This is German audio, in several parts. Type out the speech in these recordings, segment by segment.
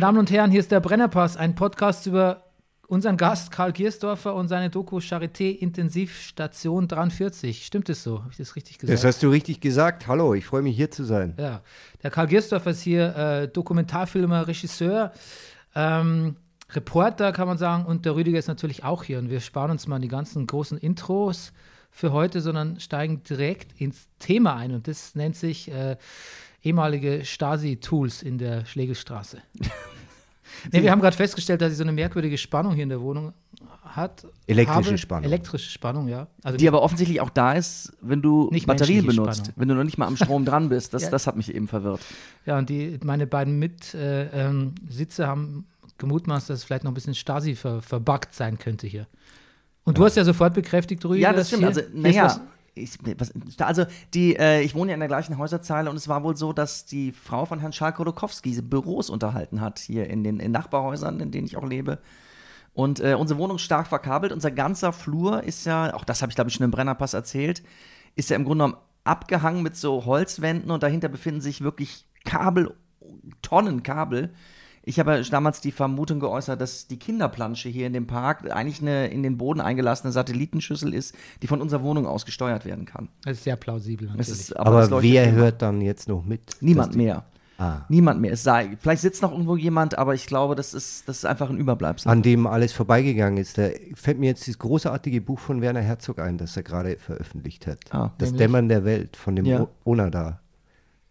Meine Damen und Herren, hier ist der Brennerpass, ein Podcast über unseren Gast Karl Giersdorfer und seine Doku Charité Intensivstation 43. Stimmt es so? Habe ich das richtig gesagt? Das hast du richtig gesagt. Hallo, ich freue mich hier zu sein. Ja, der Karl Giersdorfer ist hier äh, Dokumentarfilmer, Regisseur, ähm, Reporter kann man sagen und der Rüdiger ist natürlich auch hier und wir sparen uns mal die ganzen großen Intros für heute, sondern steigen direkt ins Thema ein und das nennt sich äh, ehemalige Stasi-Tools in der Schlegelstraße. nee, wir haben gerade festgestellt, dass sie so eine merkwürdige Spannung hier in der Wohnung hat. Elektrische habe. Spannung. Elektrische Spannung, ja. Also Die aber offensichtlich auch da ist, wenn du Nicht Batterien benutzt, Spannung. wenn du noch nicht mal am Strom dran bist. Das, Ja. das hat mich eben verwirrt. Ja, und die, meine beiden Mitsitze äh, ähm, haben gemutmaßt, dass es vielleicht noch ein bisschen Stasi ver, verbuggt sein könnte hier. Und du hast ja sofort bekräftigt, Rüdiger, Ja, das stimmt. hier- Also, naja, ich, was, also die, äh, ich wohne ja in der gleichen Häuserzeile und es war wohl so, dass die Frau von Herrn Charles Kodokowski diese Büros unterhalten hat hier in den in Nachbarhäusern, in denen ich auch lebe. Und äh, unsere Wohnung ist stark verkabelt. Unser ganzer Flur ist ja, auch das habe ich glaube ich schon im Brennerpass erzählt, ist ja im Grunde genommen abgehangen mit so Holzwänden und dahinter befinden sich wirklich Kabel, Tonnen Kabel. Ich habe damals die Vermutung geäußert, dass die Kinderplansche hier in dem Park eigentlich eine in den Boden eingelassene Satellitenschüssel ist, die von unserer Wohnung aus gesteuert werden kann. Das ist sehr plausibel natürlich. Ist, Aber, leuchtet wer immer. hört dann jetzt noch mit? Niemand mehr. Ah. Niemand mehr. Es sei, vielleicht sitzt noch irgendwo jemand, aber ich glaube, das ist, das ist einfach ein Überbleibsel. An dem alles vorbeigegangen ist. Da fällt mir jetzt dieses großartige Buch von Werner Herzog ein, das er gerade veröffentlicht hat. Ah, das nämlich? Dämmern der Welt von dem Ja. Onada.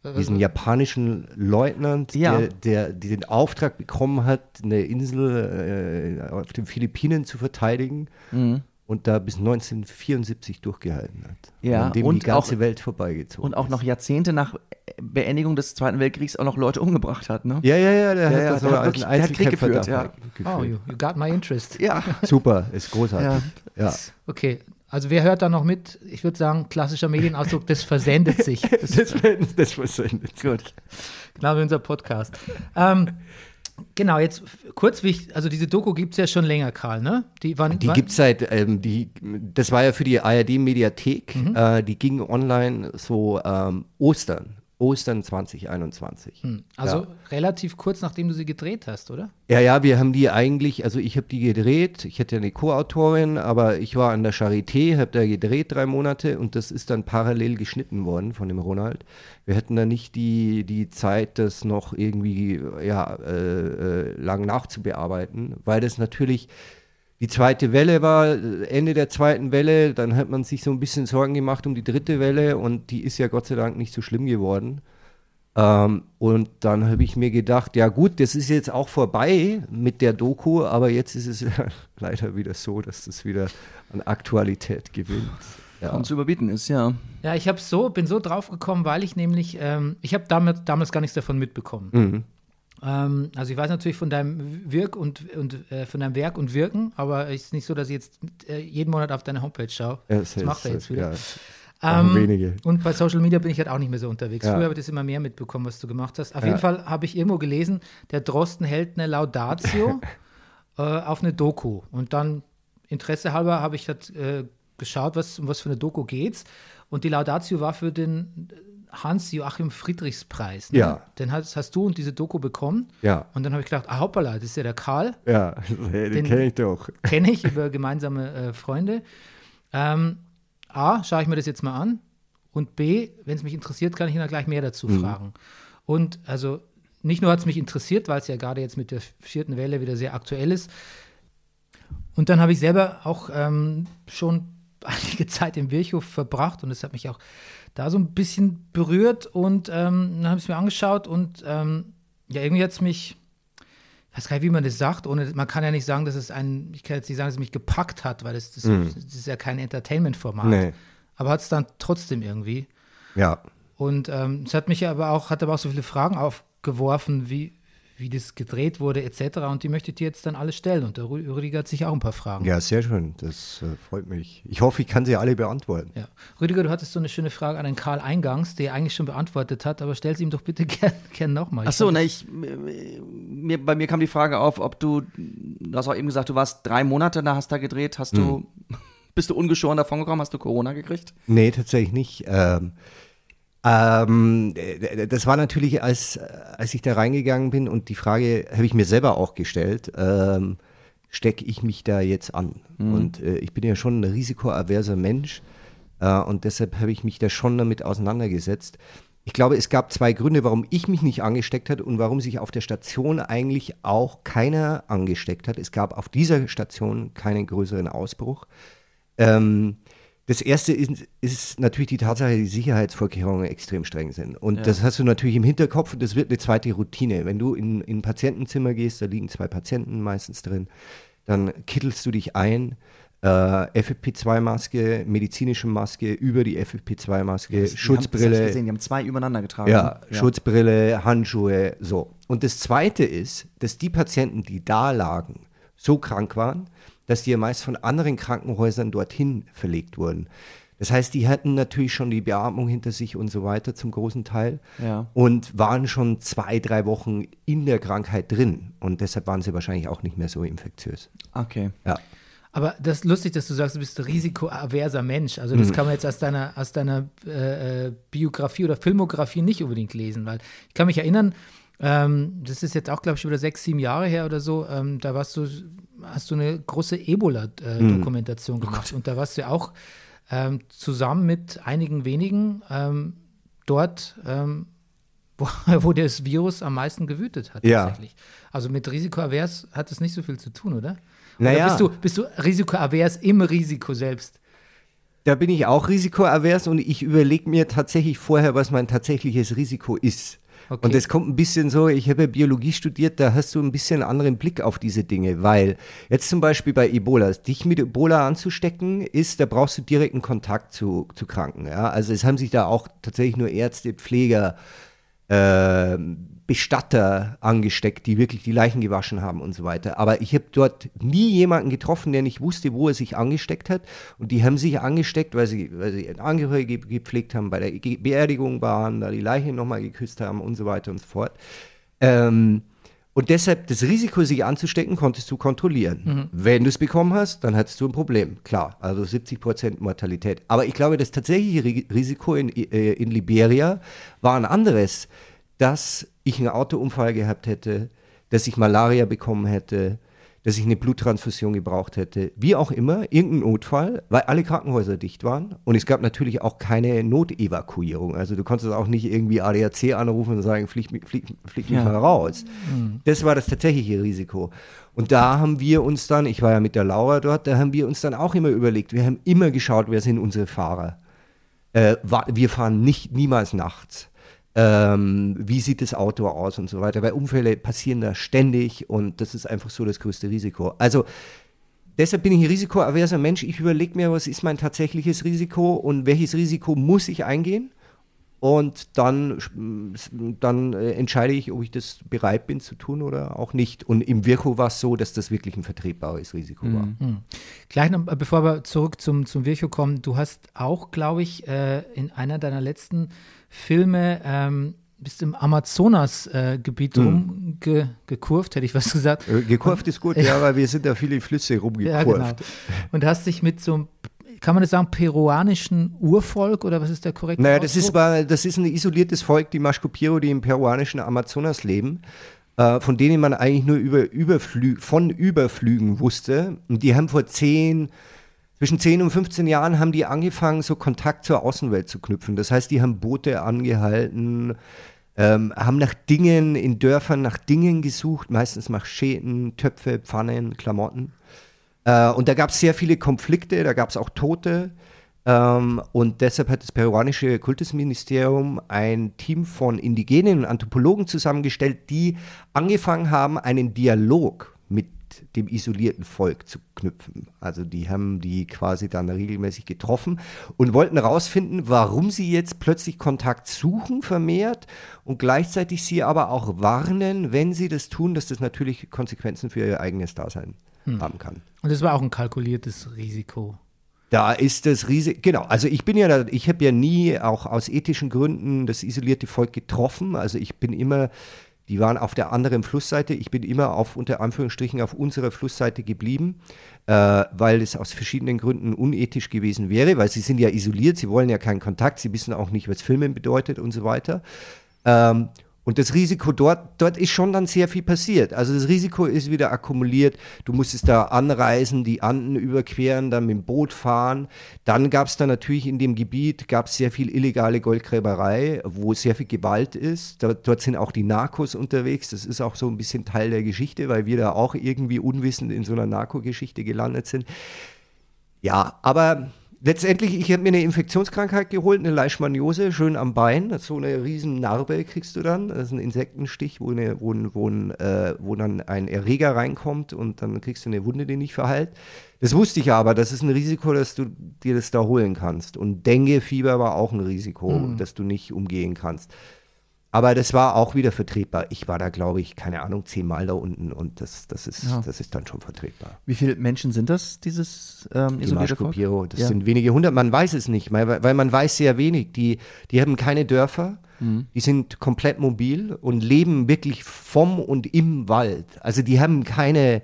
Äh, Diesen japanischen Leutnant, Ja. der, der, der den Auftrag bekommen hat, eine Insel äh, auf den Philippinen zu verteidigen Mhm. und da bis 1974 durchgehalten hat. Ja, an dem und die ganze auch- Welt vorbeigezogen Und auch ist. noch Jahrzehnte nach Beendigung des Zweiten Weltkriegs auch noch Leute umgebracht hat, ne? Ja, ja, ja, der Ja, hat ja, das der hat als wirklich- der hat Krieg geführt, ja. Oh, you, geführt. you got my interest. Ja. Super, ist großartig. Ja. Okay, also wer hört da noch mit? Ich würde sagen, klassischer Medienausdruck, das versendet sich. Das Das, das versendet. Gut. Genau wie unser Podcast. Ähm, genau, jetzt kurz, wie ich, also diese Doku gibt es ja schon länger, Karl, ne? Die, wann, Die gibt es seit, ähm, die, das war ja für die ARD-Mediathek, Mhm. äh, die ging online so ähm, Ostern, Ostern 2021. Also ja. relativ kurz, nachdem du sie gedreht hast, oder? ja, ja, wir haben die eigentlich, also ich habe die gedreht, ich hatte eine Co-Autorin, aber ich war an der Charité, habe da gedreht drei Monate und das ist dann parallel geschnitten worden von dem Ronald. Wir hatten da nicht die, die Zeit, das noch irgendwie ja, äh, äh, lang nachzubearbeiten, weil das natürlich die zweite Welle war, äh, Ende der zweiten Welle, dann hat man sich so ein bisschen Sorgen gemacht um die dritte Welle und die ist ja Gott sei Dank nicht so schlimm geworden. Ähm, und dann habe ich mir gedacht, ja gut, das ist jetzt auch vorbei mit der Doku, aber jetzt ist es leider wieder so, dass das wieder an Aktualität gewinnt. Ja. Kaum zu überbieten ist, ja. Ja, ich habe so, bin so drauf gekommen, weil ich nämlich, ähm, ich habe damals, damals gar nichts davon mitbekommen. Mhm. Ähm, also ich weiß natürlich von deinem Wirk und, und äh, von deinem Werk und Wirken, aber es ist nicht so, dass ich jetzt äh, jeden Monat auf deine Homepage schaue. Ja, das macht er jetzt wieder. Ja, machen wenige. Und bei Social Media bin ich halt auch nicht mehr so unterwegs. Ja. Früher habe ich das immer mehr mitbekommen, was du gemacht hast. Auf Ja. jeden Fall habe ich irgendwo gelesen, der Drosten hält eine Laudatio äh, auf eine Doku. Und dann, Interesse halber, habe ich halt, äh, geschaut, was, um was für eine Doku geht's. Und die Laudatio war für den Hans-Joachim Friedrichs-Preis. Ne? Ja. Den hast, hast du und diese Doku bekommen. Ja, Und dann habe ich gedacht, ah, hoppala, das ist ja der Karl ja, den, Den- kenne ich doch. kenne ich über gemeinsame äh, Freunde. Ähm, A, schaue ich mir das jetzt mal an. Und B, wenn es mich interessiert, kann ich ihn dann gleich mehr dazu fragen. Und also nicht nur hat es mich interessiert, weil es ja gerade jetzt mit der vierten Welle wieder sehr aktuell ist. Und dann habe ich selber auch ähm, schon einige Zeit im Virchow verbracht und es hat mich auch da so ein bisschen berührt und ähm, dann habe ich es mir angeschaut und ähm, ja, irgendwie hat es mich, ich weiß gar nicht, wie man das sagt, ohne, man kann ja nicht sagen, dass es ein, ich kann jetzt nicht sagen, dass es mich gepackt hat, weil das, das, das ist ja kein Entertainment-Format. Nee. Aber hat es dann trotzdem irgendwie. Ja, Und ähm, es hat mich aber auch, hat aber auch so viele Fragen aufgeworfen, wie, wie das gedreht wurde, etc. Und die möchte ich dir jetzt dann alle stellen. Und der Rü- Rüdiger hat sich auch ein paar Fragen. ja, sehr schön. Das äh, freut mich. Ich hoffe, ich kann sie alle beantworten. Ja. Rüdiger, du hattest so eine schöne Frage an den Karl eingangs, die er eigentlich schon beantwortet hat, aber stell sie ihm doch bitte gern, gern nochmal. Ach so, ne, ich, mir, bei mir kam die Frage auf, ob du, du hast auch eben gesagt, du warst drei Monate da, hast da gedreht, hast du, bist du ungeschoren davon gekommen, hast du Corona gekriegt? Nee, tatsächlich nicht. Ähm, Ähm, äh, das war natürlich, als, als ich da reingegangen bin und die Frage habe ich mir selber auch gestellt, ähm, stecke ich mich da jetzt an? Mhm. Und äh, ich bin ja schon ein risikoaverser Mensch äh, und deshalb habe ich mich da schon damit auseinandergesetzt. Ich glaube, es gab zwei Gründe, warum ich mich nicht angesteckt hat und warum sich auf der Station eigentlich auch keiner angesteckt hat. Es gab auf dieser Station keinen größeren Ausbruch. Ähm, das erste ist, ist, natürlich die Tatsache, dass die Sicherheitsvorkehrungen extrem streng sind. Und ja. das hast du natürlich im Hinterkopf und das wird eine zweite Routine. Wenn du in, in ein Patientenzimmer gehst, da liegen zwei Patienten meistens drin, dann kittelst du dich ein äh, FFP2-Maske, medizinische Maske, über die FFP2-Maske, ja, Schutzbrille. Haben, gesehen, die haben zwei übereinander getragen. Ja, ja, Schutzbrille, Handschuhe, so. Und das Zweite ist, dass die Patienten, die da lagen, so krank waren, dass die ja meist von anderen Krankenhäusern dorthin verlegt wurden. Das heißt, die hatten natürlich schon die Beatmung hinter sich und so weiter zum großen Teil ja. und waren schon zwei, drei Wochen in der Krankheit drin. Und deshalb waren sie wahrscheinlich auch nicht mehr so infektiös. Okay. Ja. Aber das ist lustig, dass du sagst, du bist ein risikoaverser Mensch. Also das mhm. kann man jetzt aus deiner, aus deiner äh, äh, Biografie oder Filmografie nicht unbedingt lesen, weil ich kann mich erinnern, ähm, das ist jetzt auch, glaube ich, wieder sechs, sieben Jahre her oder so, ähm, da warst du, hast du eine große Ebola-Dokumentation äh, mhm. gemacht. Oh und da warst du ja auch ähm, zusammen mit einigen wenigen ähm, dort, ähm, wo, wo, das Virus am meisten gewütet hat tatsächlich. Ja. Also mit Risikoavers hat es nicht so viel zu tun, oder? Naja. bist du, bist du risikoavers im Risiko selbst? Da bin ich auch risikoavers und ich überlege mir tatsächlich vorher, was mein tatsächliches Risiko ist. Okay. Und das kommt ein bisschen so, ich habe ja Biologie studiert, da hast du ein bisschen anderen Blick auf diese Dinge, weil jetzt zum Beispiel bei Ebola, dich mit Ebola anzustecken, ist, da brauchst du direkten Kontakt zu, zu Kranken. Ja? Also es haben sich da auch tatsächlich nur Ärzte, Pfleger, äh, Bestatter angesteckt, die wirklich die Leichen gewaschen haben und so weiter. Aber ich habe dort nie jemanden getroffen, der nicht wusste, wo er sich angesteckt hat. Und die haben sich angesteckt, weil sie, weil sie Angehörige gepflegt haben, bei der Beerdigung waren, da die Leiche nochmal geküsst haben und so weiter und so fort. Ähm, und deshalb das Risiko, sich anzustecken, konntest du kontrollieren. Mhm. Wenn du es bekommen hast, dann hattest du ein Problem. Klar, also 70 Prozent Mortalität. Aber ich glaube, das tatsächliche Risiko in, äh, in Liberia war ein anderes dass ich einen Autounfall gehabt hätte, dass ich Malaria bekommen hätte, dass ich eine Bluttransfusion gebraucht hätte, wie auch immer, irgendein Notfall, weil alle Krankenhäuser dicht waren und es gab natürlich auch keine Notevakuierung. Also du konntest auch nicht irgendwie ADAC anrufen und sagen, flieg, flieg, flieg ja. mich mal raus. Mhm. Das war das tatsächliche Risiko. Und da haben wir uns dann, ich war ja mit der Laura dort, da haben wir uns dann auch immer überlegt, wir haben immer geschaut, wer sind unsere Fahrer. Äh, wir fahren nicht niemals nachts ähm, wie sieht das Auto aus und so weiter, weil Unfälle passieren da ständig und das ist einfach so das größte Risiko. Also deshalb bin ich ein risikoaverser Mensch. Ich überlege mir, was ist mein tatsächliches Risiko und welches Risiko muss ich eingehen? Und dann, dann äh, entscheide ich, ob ich das bereit bin zu tun oder auch nicht. Und im Virko war es so, dass das wirklich ein vertretbares Risiko mhm. war. Mhm. Gleich noch, bevor wir zurück zum, zum Virko kommen, du hast auch, glaube ich, äh, in einer deiner letzten Filme ähm, bist im Amazonas-Gebiet äh, mhm. rumgekurvt, hätte ich was gesagt. Äh, gekurvt ist gut, ja, weil wir sind da viele Flüsse rumgekurvt. Ja, genau. Und hast dich mit so einem kann man das sagen, peruanischen Urvolk oder was ist der korrekte Naja, das ist, das ist ein isoliertes Volk, die Maschkopiro, die im peruanischen Amazonas leben, äh, von denen man eigentlich nur über Überflü von Überflügen wusste. Und die haben vor zehn, zwischen 10 und 15 Jahren haben die angefangen, so Kontakt zur Außenwelt zu knüpfen. Das heißt, die haben Boote angehalten, ähm, haben nach Dingen in Dörfern nach Dingen gesucht, meistens Macheten, Töpfe, Pfannen, Klamotten. Äh, und da gab es sehr viele Konflikte, da gab es auch Tote. Ähm, und deshalb hat das peruanische Kultusministerium ein Team von Indigenen und Anthropologen zusammengestellt, die angefangen haben, einen Dialog mit dem isolierten Volk zu knüpfen. Also die haben die quasi dann regelmäßig getroffen und wollten herausfinden, warum sie jetzt plötzlich Kontakt suchen vermehrt und gleichzeitig sie aber auch warnen, wenn sie das tun, dass das natürlich Konsequenzen für ihr eigenes Dasein hm. haben kann. Und das war auch ein kalkuliertes Risiko. Da ist das Risiko, genau, also ich bin ja, da, ich habe ja nie auch aus ethischen Gründen das isolierte Volk getroffen, also ich bin immer Die waren auf der anderen Flussseite. Ich bin immer auf, unter Anführungsstrichen, auf unserer Flussseite geblieben, äh, weil es aus verschiedenen Gründen unethisch gewesen wäre, weil sie sind ja isoliert, sie wollen ja keinen Kontakt, sie wissen auch nicht, was Filmen bedeutet und so weiter. Ähm, und das Risiko dort, dort ist schon dann sehr viel passiert. Also das Risiko ist wieder akkumuliert. Du musstest da anreisen, die Anden überqueren, dann mit dem Boot fahren. Dann gab es da natürlich in dem Gebiet gab sehr viel illegale Goldgräberei, wo sehr viel Gewalt ist. Dort, dort sind auch die Narcos unterwegs. Das ist auch so ein bisschen Teil der Geschichte, weil wir da auch irgendwie unwissend in so einer Narkogeschichte gelandet sind. Ja, aber letztendlich, ich habe mir eine Infektionskrankheit geholt, eine Leishmaniose, schön am Bein. So eine riesen Narbe kriegst du dann. Das ist ein Insektenstich, wo, eine, wo, wo, äh, wo dann ein Erreger reinkommt und dann kriegst du eine Wunde, die nicht verheilt. Das wusste ich aber, das ist ein Risiko, dass du dir das da holen kannst. Und Dengue-Fieber war auch ein Risiko, mhm. das du nicht umgehen kannst. Aber das war auch wieder vertretbar. Ich war da, glaube ich, keine Ahnung, zehnmal da unten und das, das, ist, ja. das ist dann schon vertretbar. Wie viele Menschen sind das, dieses ähm, isolierte Volk? Das ja. sind wenige hundert, man weiß es nicht, weil, weil man weiß sehr wenig. Die, die haben keine Dörfer, mhm. die sind komplett mobil und leben wirklich vom und im Wald. Also die haben keine,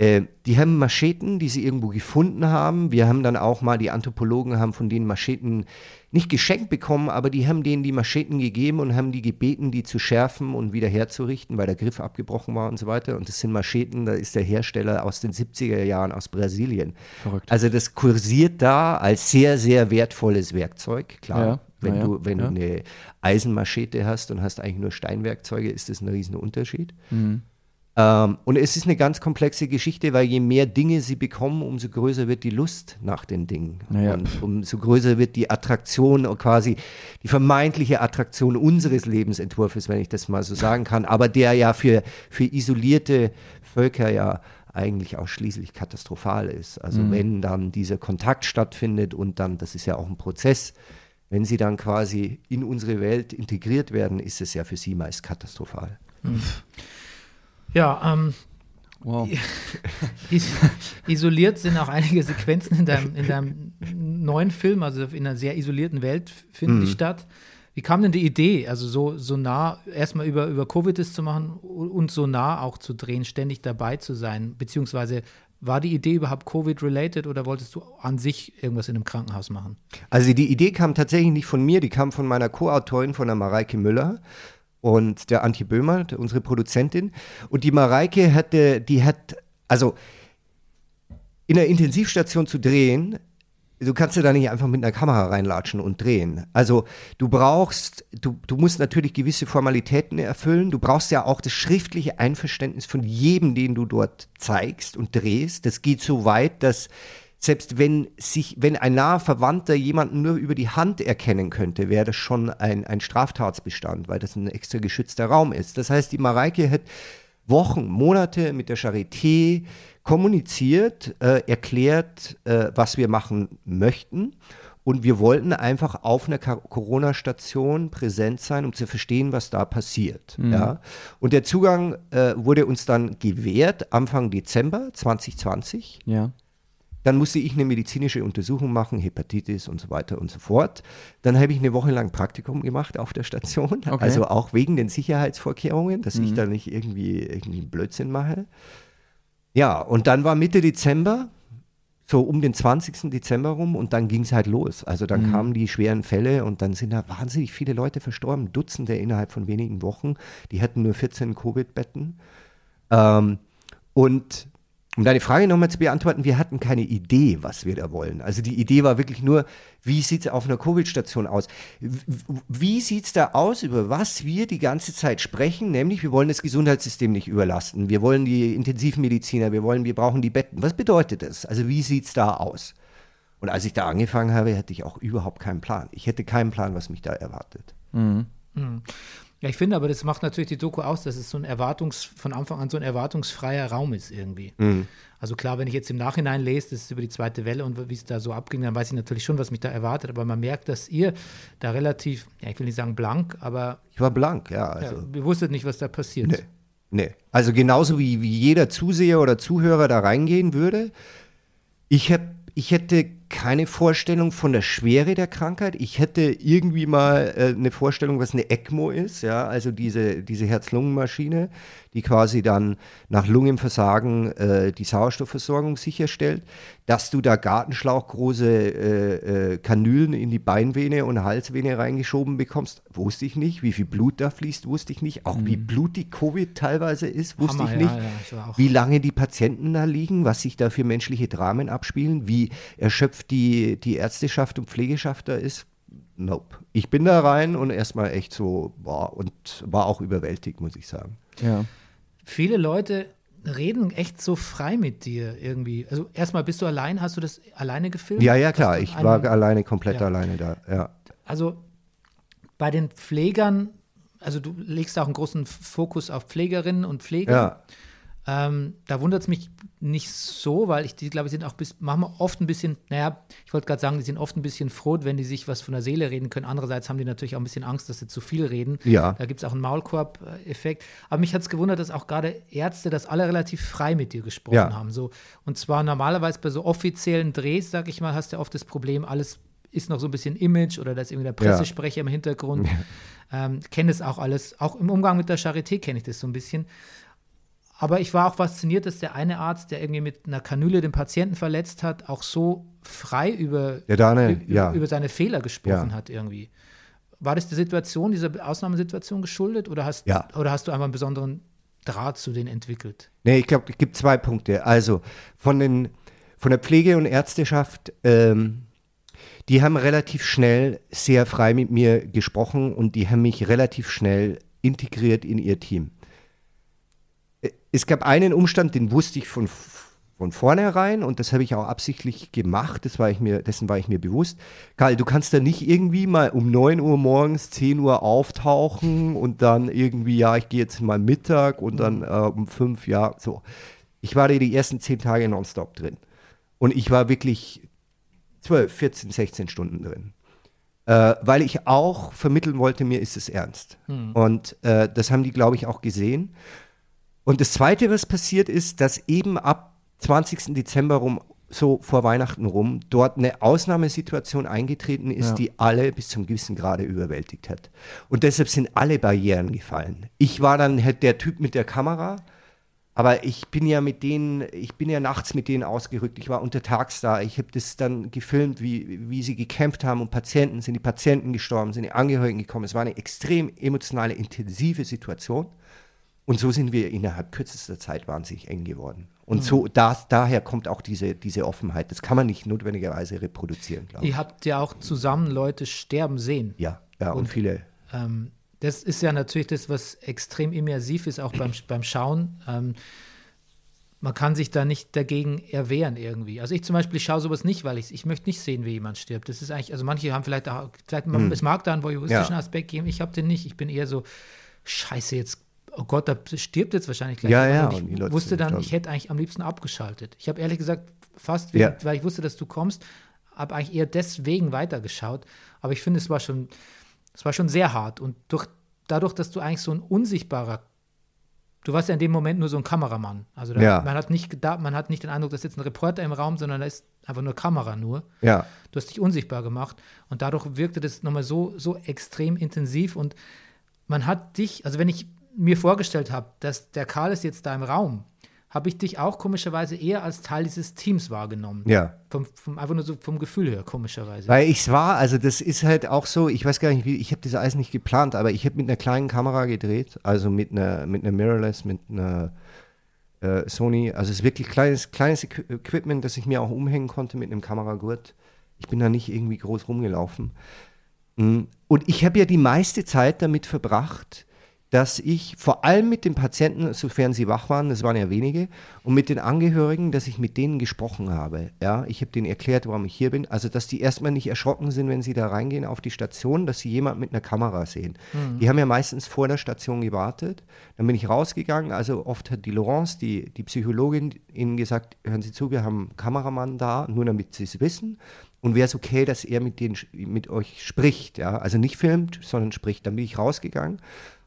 äh, die haben Mascheten, die sie irgendwo gefunden haben. Wir haben dann auch mal, die Anthropologen haben von denen Mascheten nicht geschenkt bekommen, aber die haben denen die Mascheten gegeben und haben die gebeten, die zu schärfen und wieder herzurichten, weil der Griff abgebrochen war und so weiter. Und das sind Mascheten, da ist der Hersteller aus den 70er Jahren aus Brasilien. Verrückt. Also das kursiert da als sehr, sehr wertvolles Werkzeug, klar. Ja. Wenn, ja, du, wenn ja. du eine Eisenmaschete hast und hast eigentlich nur Steinwerkzeuge, ist das ein riesen Unterschied. Mhm. Ähm, und es ist eine ganz komplexe Geschichte, weil je mehr Dinge sie bekommen, umso größer wird die Lust nach den Dingen. Naja. Und umso größer wird die Attraktion, quasi die vermeintliche Attraktion unseres Lebensentwurfs, wenn ich das mal so sagen kann, aber der ja für, für isolierte Völker ja eigentlich ausschließlich katastrophal ist. Also mhm. wenn dann dieser Kontakt stattfindet und dann, das ist ja auch ein Prozess, wenn sie dann quasi in unsere Welt integriert werden, ist es ja für sie meist katastrophal. Mhm. Ja, ähm, wow. is isoliert sind auch einige Sequenzen in deinem, in deinem neuen Film, also in einer sehr isolierten Welt finden mhm. die statt. Wie kam denn die Idee, also so, so nah erstmal über, über Covid das zu machen und so nah auch zu drehen, ständig dabei zu sein? Beziehungsweise war die Idee überhaupt Covid-related oder wolltest du an sich irgendwas in einem Krankenhaus machen? Also die Idee kam tatsächlich nicht von mir, die kam von meiner Co-Autorin, von der Mareike Müller und der Antje Böhmer, unsere Produzentin. Und die Mareike hatte, die hat, also in der Intensivstation zu drehen, du kannst ja da nicht einfach mit einer Kamera reinlatschen und drehen. Also du brauchst, du, du musst natürlich gewisse Formalitäten erfüllen. Du brauchst ja auch das schriftliche Einverständnis von jedem, den du dort zeigst und drehst. Das geht so weit, dass selbst wenn sich, wenn ein naher Verwandter jemanden nur über die Hand erkennen könnte, wäre das schon ein, ein Straftatsbestand, weil das ein extra geschützter Raum ist. Das heißt, die Mareike hat Wochen, Monate mit der Charité kommuniziert, äh, erklärt, äh, was wir machen möchten. Und wir wollten einfach auf einer Corona-Station präsent sein, um zu verstehen, was da passiert. Mhm. Ja? Und der Zugang äh, wurde uns dann gewährt Anfang Dezember 2020. Ja. Dann musste ich eine medizinische Untersuchung machen, Hepatitis und so weiter und so fort. Dann habe ich eine Woche lang Praktikum gemacht auf der Station, okay. also auch wegen den Sicherheitsvorkehrungen, dass mhm. ich da nicht irgendwie, irgendwie Blödsinn mache. Ja, und dann war Mitte Dezember, so um den 20. Dezember rum und dann ging es halt los. Also dann mhm. kamen die schweren Fälle und dann sind da wahnsinnig viele Leute verstorben, Dutzende innerhalb von wenigen Wochen. Die hatten nur 14 Covid-Betten. Ähm, und um deine Frage nochmal zu beantworten, wir hatten keine Idee, was wir da wollen. Also die Idee war wirklich nur, wie sieht es auf einer Covid-Station aus? Wie sieht es da aus, über was wir die ganze Zeit sprechen? Nämlich, wir wollen das Gesundheitssystem nicht überlasten. Wir wollen die Intensivmediziner, wir wollen, wir brauchen die Betten. Was bedeutet das? Also wie sieht es da aus? Und als ich da angefangen habe, hatte ich auch überhaupt keinen Plan. Ich hätte keinen Plan, was mich da erwartet. Mhm. Ja, ich finde aber, das macht natürlich die Doku aus, dass es so ein Erwartungs, von Anfang an so ein erwartungsfreier Raum ist irgendwie. Mhm. Also klar, wenn ich jetzt im Nachhinein lese, das ist über die zweite Welle und wie es da so abging, dann weiß ich natürlich schon, was mich da erwartet. Aber man merkt, dass ihr da relativ, ja, ich will nicht sagen blank, aber. Ich war blank, ja. Also. ja ihr wusstet nicht, was da passiert. Nee. nee. Also genauso wie, wie jeder Zuseher oder Zuhörer da reingehen würde. Ich, hab, ich hätte keine Vorstellung von der Schwere der Krankheit. Ich hätte irgendwie mal äh, eine Vorstellung, was eine ECMO ist, ja, also diese, diese Herz-Lungen-Maschine, die quasi dann nach Lungenversagen äh, die Sauerstoffversorgung sicherstellt. Dass du da gartenschlauchgroße äh, äh, Kanülen in die Beinvene und Halsvene reingeschoben bekommst, wusste ich nicht. Wie viel Blut da fließt, wusste ich nicht. Auch mhm. wie blutig Covid teilweise ist, wusste Hammer, ich nicht. Ja, ja, ich wie lange die Patienten da liegen, was sich da für menschliche Dramen abspielen, wie erschöpft die, die Ärzteschaft und Pflegeschaft da ist. Nope. Ich bin da rein und erstmal echt so, boah, und war auch überwältigt, muss ich sagen. Ja viele Leute reden echt so frei mit dir irgendwie. Also erstmal bist du allein, hast du das alleine gefilmt? Ja, ja, klar, ich war alleine, komplett ja. alleine da, ja. Also bei den Pflegern, also du legst auch einen großen Fokus auf Pflegerinnen und Pfleger. Ja. Ähm, da wundert es mich nicht so, weil ich die, glaube ich, sind auch bis, manchmal oft ein bisschen, naja, ich wollte gerade sagen, die sind oft ein bisschen froh, wenn die sich was von der Seele reden können. Andererseits haben die natürlich auch ein bisschen Angst, dass sie zu viel reden. Ja. Da gibt es auch einen Maulkorb-Effekt. Aber mich hat es gewundert, dass auch gerade Ärzte das alle relativ frei mit dir gesprochen ja. haben. So. Und zwar normalerweise bei so offiziellen Drehs, sag ich mal, hast du oft das Problem, alles ist noch so ein bisschen Image oder da ist irgendwie der Pressesprecher ja. im Hintergrund. Ja. Ähm, kenne es auch alles. Auch im Umgang mit der Charité kenne ich das so ein bisschen. Aber ich war auch fasziniert, dass der eine Arzt, der irgendwie mit einer Kanüle den Patienten verletzt hat, auch so frei über, ja, Dane, über, ja. über, seine Fehler gesprochen ja. hat irgendwie. War das die Situation, dieser Ausnahmesituation geschuldet oder hast, oder hast du einfach einen besonderen Draht zu denen entwickelt? Nee, ich glaube, es gibt zwei Punkte. Also von, den, von der Pflege- und Ärzteschaft, ähm, die haben relativ schnell sehr frei mit mir gesprochen und die haben mich relativ schnell integriert in ihr Team es gab einen Umstand, den wusste ich von, von vornherein und das habe ich auch absichtlich gemacht, das war ich mir, dessen war ich mir bewusst. Karl, du kannst da nicht irgendwie mal um 9 Uhr morgens, 10 Uhr auftauchen und dann irgendwie, ja, ich gehe jetzt mal Mittag und dann äh, um 5, ja, so. Ich war da die ersten 10 Tage nonstop drin. Und ich war wirklich 12, 14, 16 Stunden drin. Äh, weil ich auch vermitteln wollte, mir ist es ernst. Hm. Und äh, das haben die, glaube ich, auch gesehen. Und das Zweite, was passiert ist, dass eben ab 20. Dezember rum, so vor Weihnachten rum, dort eine Ausnahmesituation eingetreten ist, ja. die alle bis zum gewissen Grade überwältigt hat. Und deshalb sind alle Barrieren gefallen. Ich war dann halt der Typ mit der Kamera, aber ich bin ja mit denen, ich bin ja nachts mit denen ausgerückt. Ich war untertags da. Ich habe das dann gefilmt, wie, wie sie gekämpft haben und Patienten, sind die Patienten gestorben, sind die Angehörigen gekommen. Es war eine extrem emotionale, intensive Situation. Und so sind wir innerhalb kürzester Zeit wahnsinnig eng geworden. Und mhm. so da, daher kommt auch diese, diese Offenheit. Das kann man nicht notwendigerweise reproduzieren, glaube ich. Ihr habt ja auch zusammen Leute sterben sehen. Ja, ja, und, und viele. Ähm, das ist ja natürlich das, was extrem immersiv ist, auch beim, beim Schauen. Ähm, man kann sich da nicht dagegen erwehren irgendwie. Also ich zum Beispiel schaue sowas nicht, weil ich, ich möchte nicht sehen, wie jemand stirbt. Das ist eigentlich, also manche haben vielleicht auch, vielleicht, hm. es mag da einen voyeuristischen ja. Aspekt geben, ich habe den nicht. Ich bin eher so, scheiße, jetzt oh Gott, da stirbt jetzt wahrscheinlich gleich. Ja, ja. Und ich wusste dann, ich hätte eigentlich am liebsten abgeschaltet. Ich habe ehrlich gesagt fast, ja. weil ich wusste, dass du kommst, habe eigentlich eher deswegen weitergeschaut. Aber ich finde, es war schon, es war schon sehr hart. Und durch, dadurch, dass du eigentlich so ein unsichtbarer Du warst ja in dem Moment nur so ein Kameramann. Also da, ja. man, hat nicht, da, man hat nicht den Eindruck, dass jetzt ein Reporter im Raum, sondern da ist einfach nur Kamera nur. Ja. Du hast dich unsichtbar gemacht und dadurch wirkte das nochmal so, so extrem intensiv und man hat dich, also wenn ich mir vorgestellt habe, dass der Karl ist jetzt da im Raum, habe ich dich auch komischerweise eher als Teil dieses Teams wahrgenommen. Ja. Vom, vom, einfach nur so vom Gefühl her, komischerweise. Weil ich es war, also das ist halt auch so, ich weiß gar nicht, wie, ich habe das alles nicht geplant, aber ich habe mit einer kleinen Kamera gedreht, also mit einer, mit einer Mirrorless, mit einer äh, Sony, also es ist wirklich kleines, kleines Equipment, das ich mir auch umhängen konnte mit einem Kameragurt. Ich bin da nicht irgendwie groß rumgelaufen. Mm, und ich habe ja die meiste Zeit damit verbracht, dass ich vor allem mit den Patienten, sofern sie wach waren, das waren ja wenige, und mit den Angehörigen, dass ich mit denen gesprochen habe. Ja, ich habe denen erklärt, warum ich hier bin. Also, dass die erstmal nicht erschrocken sind, wenn sie da reingehen auf die Station, dass sie jemand mit einer Kamera sehen. Mhm. Die haben ja meistens vor der Station gewartet. Dann bin ich rausgegangen. Also, oft hat die Laurence, die, die Psychologin, ihnen gesagt: Hören Sie zu, wir haben einen Kameramann da, nur damit Sie es wissen. Und wäre es okay, dass er mit, denen, mit euch spricht. Ja? Also nicht filmt, sondern spricht. Dann bin ich rausgegangen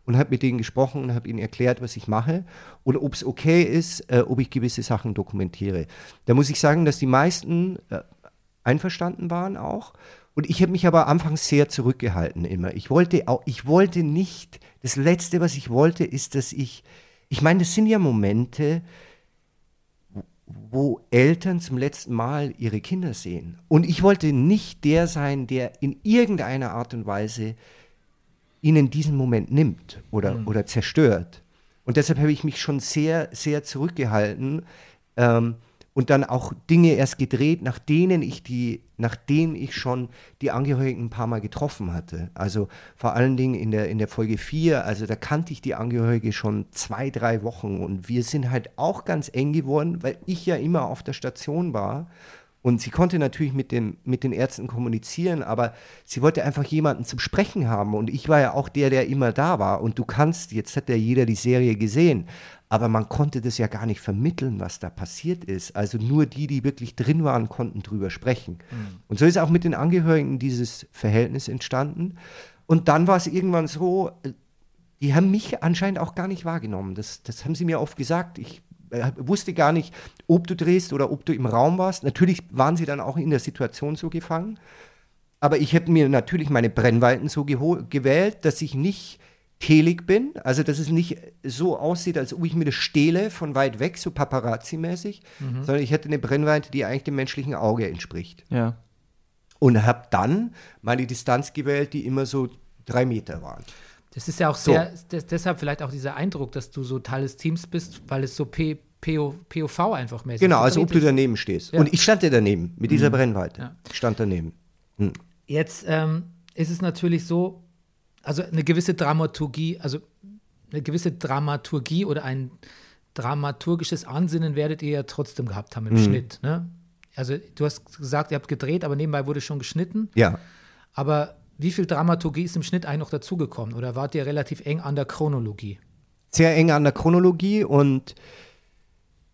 und habe mit denen gesprochen und habe ihnen erklärt, was ich mache und ob es okay ist, äh, ob ich gewisse Sachen dokumentiere. Da muss ich sagen, dass die meisten, äh, einverstanden waren auch. Und ich habe mich aber anfangs sehr zurückgehalten immer. Ich wollte auch, ich wollte nicht, das Letzte, was ich wollte, ist, dass ich, ich meine, das sind ja Momente, wo Eltern zum letzten Mal ihre Kinder sehen. Und ich wollte nicht der sein, der in irgendeiner Art und Weise ihnen diesen Moment nimmt oder, mhm. oder zerstört. Und deshalb habe ich mich schon sehr, sehr zurückgehalten. Ähm, und dann auch Dinge erst gedreht, nach denen ich die, nach denen ich schon die Angehörigen ein paar Mal getroffen hatte. Also vor allen Dingen in der, in der Folge 4, also da kannte ich die Angehörige schon zwei, drei Wochen und wir sind halt auch ganz eng geworden, weil ich ja immer auf der Station war. Und sie konnte natürlich mit, dem, mit den Ärzten kommunizieren, aber sie wollte einfach jemanden zum Sprechen haben. Und ich war ja auch der, der immer da war. Und du kannst, jetzt hat ja jeder die Serie gesehen, aber man konnte das ja gar nicht vermitteln, was da passiert ist. Also nur die, die wirklich drin waren, konnten drüber sprechen. Mhm. Und so ist auch mit den Angehörigen dieses Verhältnis entstanden. Und dann war es irgendwann so, die haben mich anscheinend auch gar nicht wahrgenommen. Das, das haben sie mir oft gesagt. Ich äh, wusste gar nicht, ob du drehst oder ob du im Raum warst. Natürlich waren sie dann auch in der Situation so gefangen. Aber ich hätte mir natürlich meine Brennweiten so gewählt, dass ich nicht telig bin, also dass es nicht so aussieht, als ob ich mir das stehle von weit weg, so paparazzi-mäßig, mhm. sondern ich hätte eine Brennweite, die eigentlich dem menschlichen Auge entspricht. Ja. Und habe dann meine Distanz gewählt, die immer so drei Meter waren. Das ist ja auch sehr, so. deshalb vielleicht auch dieser Eindruck, dass du so Teil des Teams bist, weil es so P, PO, POV einfach mäßig Genau, also ob du daneben stehst. Ja. Und ich stand ja daneben mit dieser mhm. Brennweite. Ja. Ich stand daneben. Hm. Jetzt ähm, ist es natürlich so, also eine gewisse Dramaturgie, also eine gewisse Dramaturgie oder ein dramaturgisches Ansinnen werdet ihr ja trotzdem gehabt haben im mhm. Schnitt. Ne? Also du hast gesagt, ihr habt gedreht, aber nebenbei wurde schon geschnitten. Ja. Aber wie viel Dramaturgie ist im Schnitt eigentlich noch dazugekommen? Oder wart ihr relativ eng an der Chronologie? Sehr eng an der Chronologie und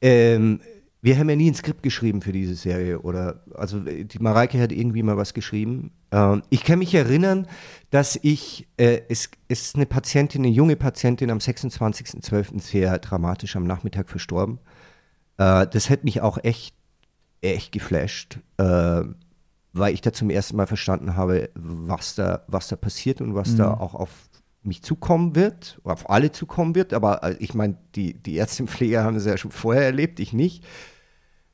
ähm, wir haben ja nie ein Skript geschrieben für diese Serie oder also die Mareike hat irgendwie mal was geschrieben. Ähm, ich kann mich erinnern, dass ich äh, es ist eine Patientin, eine junge Patientin am 26.12. sehr dramatisch am Nachmittag verstorben. Äh, das hat mich auch echt echt geflasht, äh, weil ich da zum ersten Mal verstanden habe, was da was da passiert und was mhm. da auch auf mich zukommen wird, auf alle zukommen wird. Aber äh, ich meine, die, die Ärzte und Pfleger haben es ja schon vorher erlebt, ich nicht.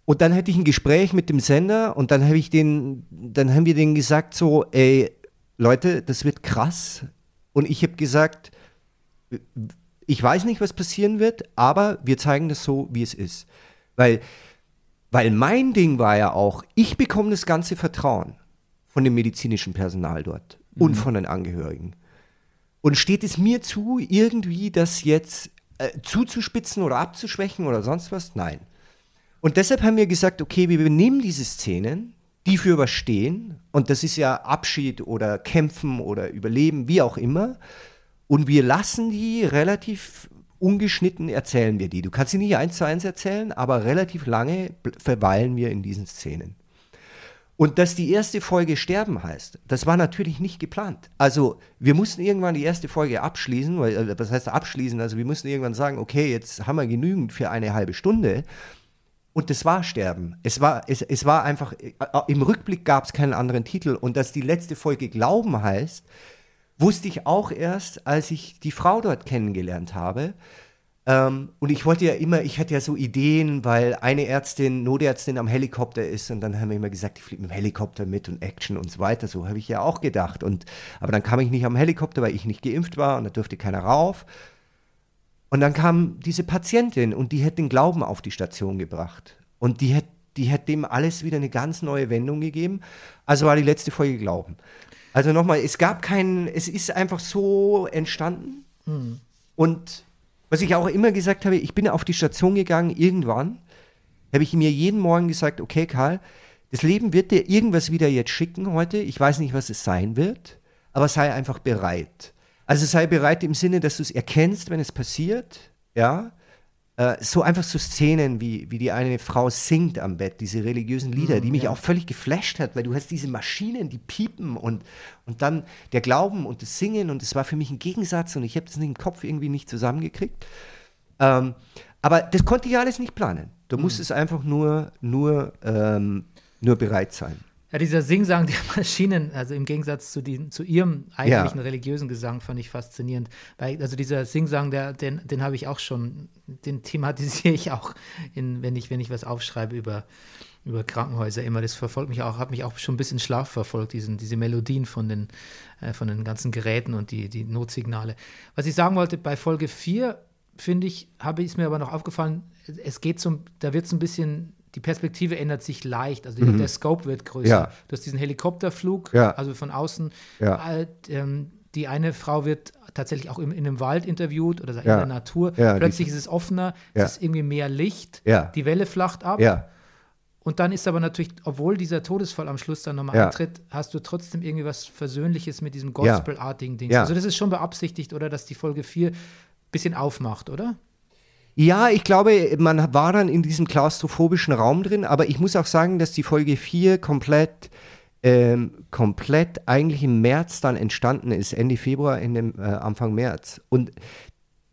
Und dann hätte ich ein Gespräch mit dem Sender und dann habe ich den, dann haben wir denen gesagt so, ey, Leute, das wird krass. Und ich habe gesagt, ich weiß nicht, was passieren wird, aber wir zeigen das so, wie es ist. Weil, weil mein Ding war ja auch, ich bekomme das ganze Vertrauen von dem medizinischen Personal dort mhm. und von den Angehörigen. Und steht es mir zu, irgendwie das jetzt äh, zuzuspitzen oder abzuschwächen oder sonst was? Nein. Und deshalb haben wir gesagt, okay, wir nehmen diese Szenen, die für was stehen, und das ist ja Abschied oder Kämpfen oder Überleben, wie auch immer, und wir lassen die relativ ungeschnitten erzählen wir die. Du kannst sie nicht eins zu eins erzählen, aber relativ lange verweilen wir in diesen Szenen. Und dass die erste Folge sterben heißt, das war natürlich nicht geplant. Also wir mussten irgendwann die erste Folge abschließen, weil, äh, was heißt abschließen? Also wir mussten irgendwann sagen, okay, jetzt haben wir genügend für eine halbe Stunde. Und das war Sterben. Es war, es, es war einfach, äh, im Rückblick gab es keinen anderen Titel. Und dass die letzte Folge Glauben heißt, wusste ich auch erst, als ich die Frau dort kennengelernt habe. Ähm, und ich wollte ja immer, ich hatte ja so Ideen, weil eine Ärztin, Notärztin am Helikopter ist und dann haben wir immer gesagt, ich fliege mit dem Helikopter mit und Action und so weiter. So habe ich ja auch gedacht. Und, aber dann kam ich nicht am Helikopter, weil ich nicht geimpft war und da durfte keiner rauf. Und dann kam diese Patientin und die hat den Glauben auf die Station gebracht. Und die hat, die hat dem alles wieder eine ganz neue Wendung gegeben. Also war die letzte Folge Glauben. Also nochmal, es gab keinen, es ist einfach so entstanden. Mhm. Und was ich auch immer gesagt habe, ich bin auf die Station gegangen, irgendwann habe ich mir jeden Morgen gesagt, okay, Karl, das Leben wird dir irgendwas wieder jetzt schicken heute. Ich weiß nicht, was es sein wird, aber sei einfach bereit. Also sei bereit im Sinne, dass du es erkennst, wenn es passiert, ja. Äh, so einfach so Szenen, wie, wie die eine Frau singt am Bett, diese religiösen Lieder, mm, die mich ja. auch völlig geflasht hat, weil du hast diese Maschinen, die piepen und, und dann der Glauben und das Singen und es war für mich ein Gegensatz und ich habe das im Kopf irgendwie nicht zusammengekriegt. Ähm, aber das konnte ich alles nicht planen. Du mm. musstest einfach nur, nur, ähm, nur bereit sein. Ja, dieser Singsang der Maschinen, also im Gegensatz zu, die, zu ihrem eigentlichen ja. religiösen Gesang, fand ich faszinierend. Weil, also dieser Singsang, der, den, den habe ich auch schon, den thematisiere ich auch, in, wenn, ich, wenn ich was aufschreibe über, über Krankenhäuser immer. Das verfolgt mich auch, hat mich auch schon ein bisschen Schlaf verfolgt, diesen, diese Melodien von den, äh, von den ganzen Geräten und die, die Notsignale. Was ich sagen wollte, bei Folge 4, finde ich, habe ich es mir aber noch aufgefallen, es geht zum, da wird es ein bisschen die Perspektive ändert sich leicht. Also mhm. der Scope wird größer. Ja. Du hast diesen Helikopterflug, ja. also von außen. Ja. Äh, ähm, die eine Frau wird tatsächlich auch in, in einem Wald interviewt oder in der Natur. Plötzlich ist es offener, es ist irgendwie mehr Licht, die Welle flacht ab. Und dann ist aber natürlich, obwohl dieser Todesfall am Schluss dann nochmal eintritt, hast du trotzdem irgendwie was Versöhnliches mit diesem Gospel-artigen Ding. Also das ist schon beabsichtigt, oder, dass die Folge 4 ein bisschen aufmacht, oder? Ja, ich glaube, man war dann in diesem klaustrophobischen Raum drin, aber ich muss auch sagen, dass die Folge 4 komplett, ähm, komplett eigentlich im März dann entstanden ist, Ende Februar, Ende, äh, Anfang März. Und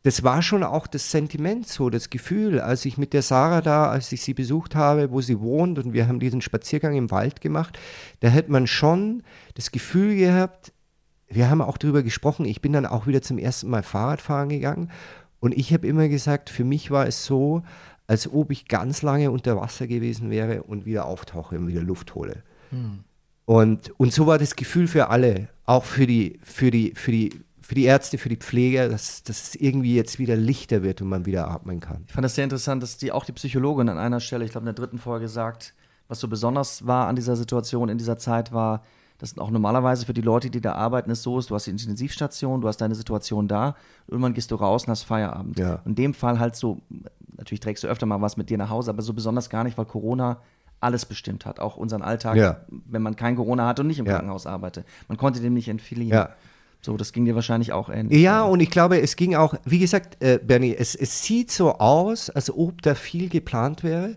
das war schon auch das Sentiment so, das Gefühl, als ich mit der Sarah da, als ich sie besucht habe, wo sie wohnt und wir haben diesen Spaziergang im Wald gemacht, da hätte man schon das Gefühl gehabt, wir haben auch darüber gesprochen, ich bin dann auch wieder zum ersten Mal Fahrradfahren gegangen und ich habe immer gesagt, für mich war es so, als ob ich ganz lange unter Wasser gewesen wäre und wieder auftauche und wieder Luft hole. Hm. Und, und so war das Gefühl für alle, auch für die, für die, für die, für die Ärzte, für die Pfleger, dass, dass es irgendwie jetzt wieder lichter wird und man wieder atmen kann. Ich fand das sehr interessant, dass die auch die Psychologin an einer Stelle, ich glaube in der dritten Folge sagt, was so besonders war an dieser Situation in dieser Zeit war, das auch normalerweise für die Leute, die da arbeiten, ist so ist, du hast die Intensivstation, du hast deine Situation da, irgendwann gehst du raus und hast Feierabend. Ja. In dem Fall halt so, natürlich trägst du öfter mal was mit dir nach Hause, aber so besonders gar nicht, weil Corona alles bestimmt hat, auch unseren Alltag, ja. wenn man kein Corona hat und nicht im ja. Krankenhaus arbeitet. Man konnte dem nicht entfliehen. Ja. So, das ging dir wahrscheinlich auch ähnlich. Ja, und ich glaube, es ging auch, wie gesagt, äh, Bernie, es, es sieht so aus, als ob da viel geplant wäre.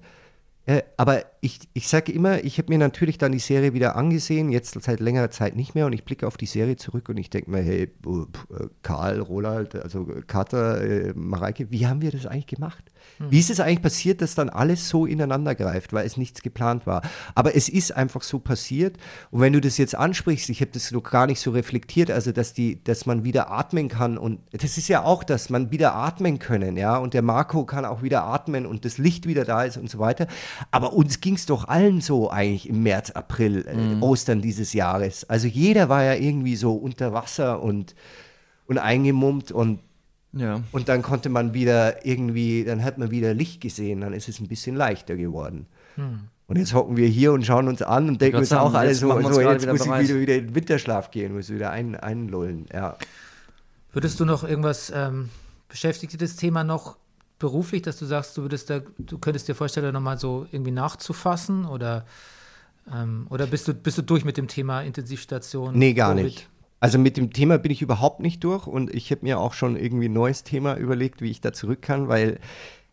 Äh, aber ich, ich sage immer, ich habe mir natürlich dann die Serie wieder angesehen, jetzt seit längerer Zeit nicht mehr und ich blicke auf die Serie zurück und ich denke mir, hey, äh, Karl, Roland, also Kater, äh, Mareike, wie haben wir das eigentlich gemacht? Mhm. Wie ist es eigentlich passiert, dass dann alles so ineinander greift, weil es nichts geplant war? Aber es ist einfach so passiert. Und wenn du das jetzt ansprichst, ich habe das noch gar nicht so reflektiert, also dass die, dass man wieder atmen kann und das ist ja auch, dass man wieder atmen können, ja. Und der Marco kann auch wieder atmen und das Licht wieder da ist und so weiter. Aber uns ging es doch allen so eigentlich im März, April, äh, mhm. Ostern dieses Jahres. Also jeder war ja irgendwie so unter Wasser und und eingemummt und ja. Und dann konnte man wieder irgendwie, dann hat man wieder Licht gesehen, dann ist es ein bisschen leichter geworden. Hm. Und jetzt hocken wir hier und schauen uns an und denken uns auch alle so, so jetzt muss ich wieder, wieder in den Winterschlaf gehen, muss wieder ein, einlullen. Ja. Würdest du noch irgendwas, ähm, beschäftigt das Thema noch beruflich, dass du sagst, du würdest da, du könntest dir vorstellen, da nochmal so irgendwie nachzufassen oder, ähm, oder bist du, bist du durch mit dem Thema Intensivstation? Nee, gar COVID? nicht. Also mit dem Thema bin ich überhaupt nicht durch und ich habe mir auch schon irgendwie ein neues Thema überlegt, wie ich da zurück kann, weil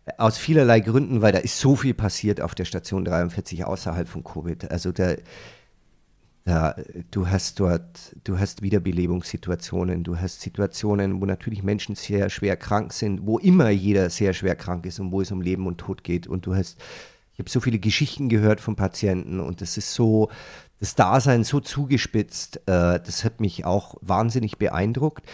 äh, aus vielerlei Gründen, weil da ist so viel passiert auf der Station 43 außerhalb von Covid. Also da, da, du hast dort, du hast Wiederbelebungssituationen, du hast Situationen, wo natürlich Menschen sehr schwer krank sind, wo immer jeder sehr schwer krank ist und wo es um Leben und Tod geht. Und du hast, ich habe so viele Geschichten gehört von Patienten und das ist so, das Dasein so zugespitzt, äh, das hat mich auch wahnsinnig beeindruckt.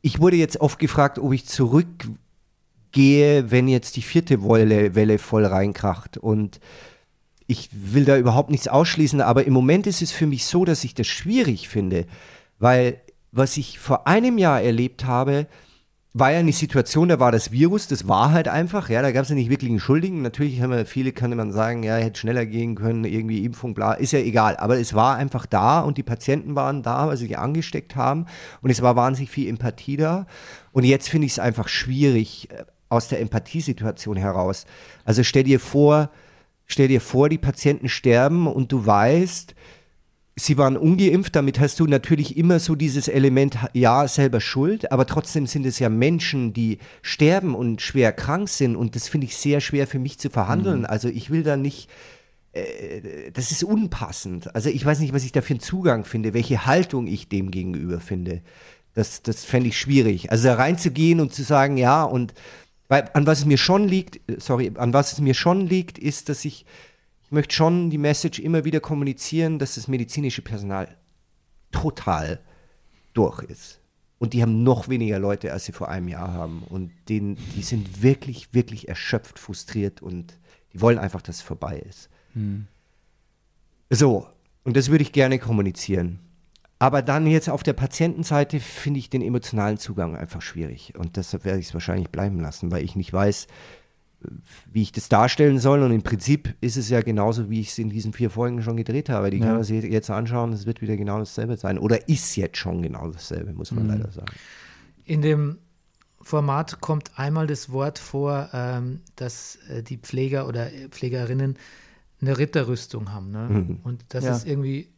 Ich wurde jetzt oft gefragt, ob ich zurückgehe, wenn jetzt die vierte Welle, Welle voll reinkracht. Und ich will da überhaupt nichts ausschließen, aber im Moment ist es für mich so, dass ich das schwierig finde, weil was ich vor einem Jahr erlebt habe, war ja eine Situation, da war das Virus, das war halt einfach, ja, da gab es ja nicht wirklich einen Schuldigen. Natürlich haben wir viele, kann man sagen, ja, hätte schneller gehen können, irgendwie Impfung, bla, ist ja egal. Aber es war einfach da und die Patienten waren da, weil sie sich angesteckt haben und es war wahnsinnig viel Empathie da. Und jetzt finde ich es einfach schwierig äh, aus der Empathiesituation heraus. Also stell dir vor, stell dir vor, die Patienten sterben und du weißt, sie waren ungeimpft, damit hast du natürlich immer so dieses Element, ja, selber schuld, aber trotzdem sind es ja Menschen, die sterben und schwer krank sind und das finde ich sehr schwer für mich zu verhandeln. Mhm. Also ich will da nicht, äh, das ist unpassend. Also ich weiß nicht, was ich da für einen Zugang finde, welche Haltung ich dem gegenüber finde. Das, das fände ich schwierig. Also da reinzugehen und zu sagen, ja, und weil an was es mir schon liegt, sorry, an was es mir schon liegt, ist, dass ich möchte schon die Message immer wieder kommunizieren, dass das medizinische Personal total durch ist. Und die haben noch weniger Leute, als sie vor einem Jahr haben. Und denen, die sind wirklich, wirklich erschöpft, frustriert und die wollen einfach, dass es vorbei ist. Hm. So, und das würde ich gerne kommunizieren. Aber dann jetzt auf der Patientenseite finde ich den emotionalen Zugang einfach schwierig. Und deshalb werde ich es wahrscheinlich bleiben lassen, weil ich nicht weiß, wie ich das darstellen soll. Und im Prinzip ist es ja genauso, wie ich es in diesen vier Folgen schon gedreht habe. Die ja. kann man sich jetzt anschauen, es wird wieder genau dasselbe sein. Oder ist jetzt schon genau dasselbe, muss man mhm. leider sagen. In dem Format kommt einmal das Wort vor, ähm, dass äh, die Pfleger oder Pflegerinnen eine Ritterrüstung haben. Ne? Mhm. Und das ja. ist irgendwie,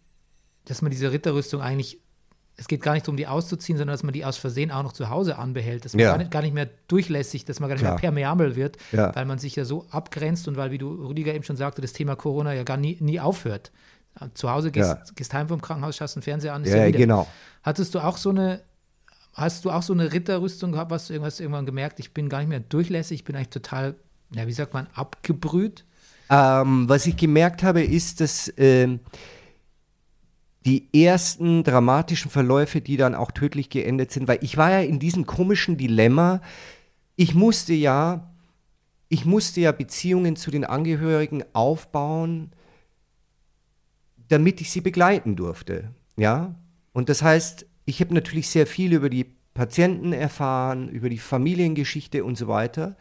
dass man diese Ritterrüstung eigentlich es geht gar nicht darum, die auszuziehen, sondern dass man die aus Versehen auch noch zu Hause anbehält, dass man ja. gar, nicht, gar, nicht, mehr durchlässig, dass man gar nicht Klar. mehr permeabel wird, ja. weil man sich ja so abgrenzt und weil, wie du Rüdiger eben schon sagte, das Thema Corona ja gar nie, nie aufhört. Zu Hause gehst, ja. gehst heim vom Krankenhaus, schaust den Fernseher an. Ja, genau. Hattest du auch so eine, hast du auch so eine Ritterrüstung gehabt, hast du irgendwas irgendwann gemerkt, ich bin gar nicht mehr durchlässig, ich bin eigentlich total, ja, wie sagt man, abgebrüht? Ähm, was ich gemerkt habe, ist, dass äh, die ersten dramatischen Verläufe, die dann auch tödlich geendet sind, weil ich war ja in diesem komischen Dilemma. Ich musste ja, ich musste ja Beziehungen zu den Angehörigen aufbauen, damit ich sie begleiten durfte. Ja, und das heißt, ich habe natürlich sehr viel über die Patienten erfahren, über die Familiengeschichte und so weiter.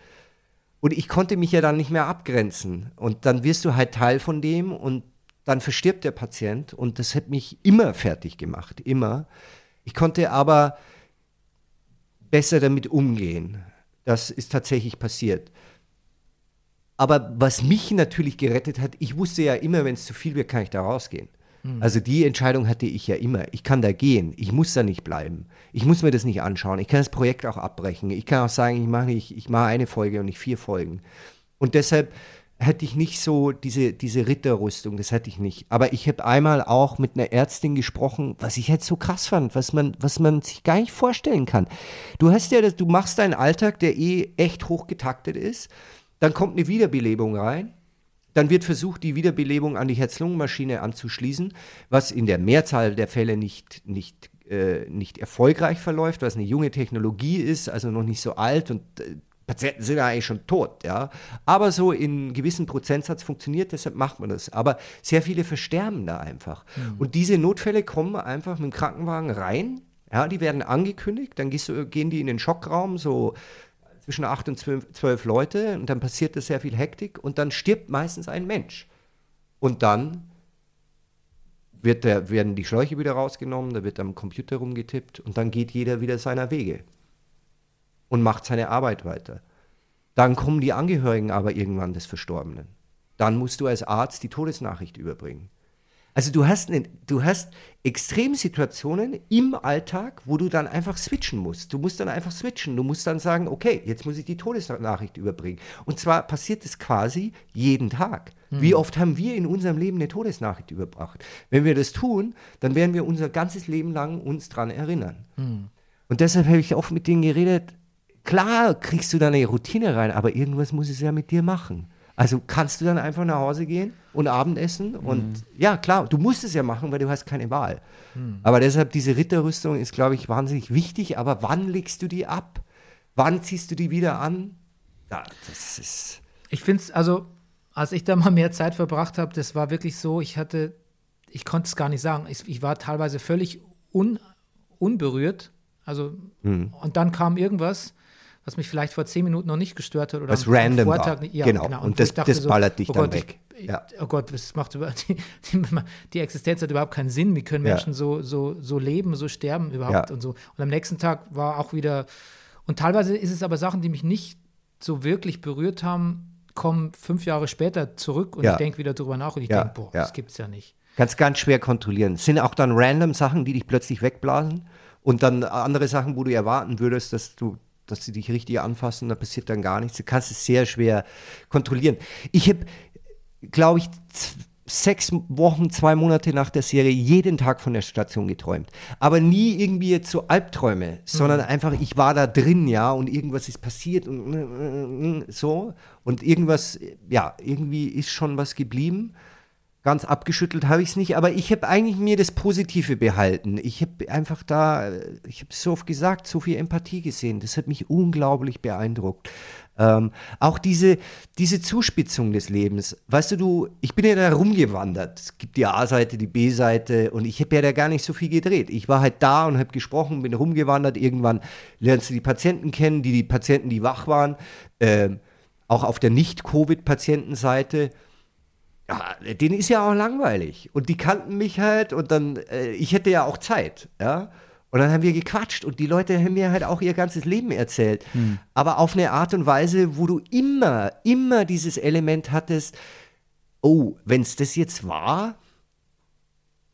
Und ich konnte mich ja dann nicht mehr abgrenzen. Und dann wirst du halt Teil von dem und dann verstirbt der Patient und das hat mich immer fertig gemacht, immer. Ich konnte aber besser damit umgehen. Das ist tatsächlich passiert. Aber was mich natürlich gerettet hat, ich wusste ja immer, wenn es zu viel wird, kann ich da rausgehen. Mhm. Also die Entscheidung hatte ich ja immer. Ich kann da gehen. Ich muss da nicht bleiben. Ich muss mir das nicht anschauen. Ich kann das Projekt auch abbrechen. Ich kann auch sagen, ich mache nicht, ich mache eine Folge und nicht vier Folgen. Und deshalb hätte ich nicht so diese, diese Ritterrüstung, das hätte ich nicht. Aber ich habe einmal auch mit einer Ärztin gesprochen, was ich jetzt so krass fand, was man, was man sich gar nicht vorstellen kann. Du hast ja, du machst deinen Alltag, der eh echt hochgetaktet ist, dann kommt eine Wiederbelebung rein, dann wird versucht, die Wiederbelebung an die Herz-Lungen-Maschine anzuschließen, was in der Mehrzahl der Fälle nicht, nicht, äh, nicht erfolgreich verläuft, was eine junge Technologie ist, also noch nicht so alt und äh, Patienten sind ja eigentlich schon tot, ja. Aber so in gewissen Prozentsatz funktioniert, deshalb macht man das. Aber sehr viele versterben da einfach. Mhm. Und diese Notfälle kommen einfach mit dem Krankenwagen rein, ja, die werden angekündigt, dann du, gehen die in den Schockraum, so zwischen acht und zwölf, Leute, und dann passiert da sehr viel Hektik und dann stirbt meistens ein Mensch. Und dann wird der, werden die Schläuche wieder rausgenommen, da wird am Computer rumgetippt und dann geht jeder wieder seiner Wege und macht seine Arbeit weiter. Dann kommen die Angehörigen aber irgendwann des Verstorbenen. Dann musst du als Arzt die Todesnachricht überbringen. Also du hast, ne, du hast Extremsituationen im Alltag, wo du dann einfach switchen musst. Du musst dann einfach switchen. Du musst dann sagen, okay, jetzt muss ich die Todesnachricht überbringen. Und zwar passiert es quasi jeden Tag. Mhm. Wie oft haben wir in unserem Leben eine Todesnachricht überbracht? Wenn wir das tun, dann werden wir unser ganzes Leben lang uns daran erinnern. Mhm. Und deshalb habe ich oft mit denen geredet, klar kriegst du da eine Routine rein, aber irgendwas muss es ja mit dir machen. Also kannst du dann einfach nach Hause gehen und Abendessen mhm. und ja, klar, du musst es ja machen, weil du hast keine Wahl. Mhm. Aber deshalb diese Ritterrüstung ist, glaube ich, wahnsinnig wichtig, aber wann legst du die ab? Wann ziehst du die wieder an? Ja, das ist. Ich finde es, also, als ich da mal mehr Zeit verbracht habe, das war wirklich so, ich hatte, ich konnte es gar nicht sagen. Ich, ich war teilweise völlig un, unberührt. Also, mhm. und dann kam irgendwas was mich vielleicht vor zehn Minuten noch nicht gestört hat. Oder was random Vortag, war. Ja, genau. genau. Und, und das, das ballert so, dich oh dann Gott, weg. Ich, ja. Oh Gott, das macht über, die, die, die, Existenz hat überhaupt keinen Sinn. Wie können Menschen ja. so, so, so leben, so sterben überhaupt ja. und so. Und am nächsten Tag war auch wieder, und teilweise ist es aber Sachen, die mich nicht so wirklich berührt haben, kommen fünf Jahre später zurück und ich denke wieder drüber nach und ich denke, boah, das gibt's ja nicht. Kannst ganz schwer kontrollieren. Es sind auch dann random Sachen, die dich plötzlich wegblasen und dann andere Sachen, wo du erwarten würdest, dass du dass sie dich richtig anfassen, da passiert dann gar nichts. Du kannst es sehr schwer kontrollieren. Ich habe, glaube ich, sechs Wochen, zwei Monate nach der Serie jeden Tag von der Station geträumt. Aber nie irgendwie jetzt so Albträume, sondern mhm. einfach, ich war da drin, ja, und irgendwas ist passiert und so. Und irgendwas, ja, irgendwie ist schon was geblieben. Ganz abgeschüttelt habe ich es nicht, aber ich habe eigentlich mir das Positive behalten. Ich habe einfach da, ich habe so oft gesagt, so viel Empathie gesehen. Das hat mich unglaublich beeindruckt. Ähm, auch diese, diese Zuspitzung des Lebens. Weißt du, du, ich bin ja da rumgewandert. Es gibt die A-Seite, die B-Seite und ich habe ja da gar nicht so viel gedreht. Ich war halt da und habe gesprochen, bin rumgewandert. Irgendwann lernst du die Patienten kennen, die, die Patienten, die wach waren. Ähm, auch auf der Nicht-Covid-Patientenseite ja, denen ist ja auch langweilig. Und die kannten mich halt und dann, äh, ich hätte ja auch Zeit, ja. Und dann haben wir gequatscht und die Leute haben mir halt auch ihr ganzes Leben erzählt. Hm. Aber auf eine Art und Weise, wo du immer, immer dieses Element hattest, oh, wenn es das jetzt war,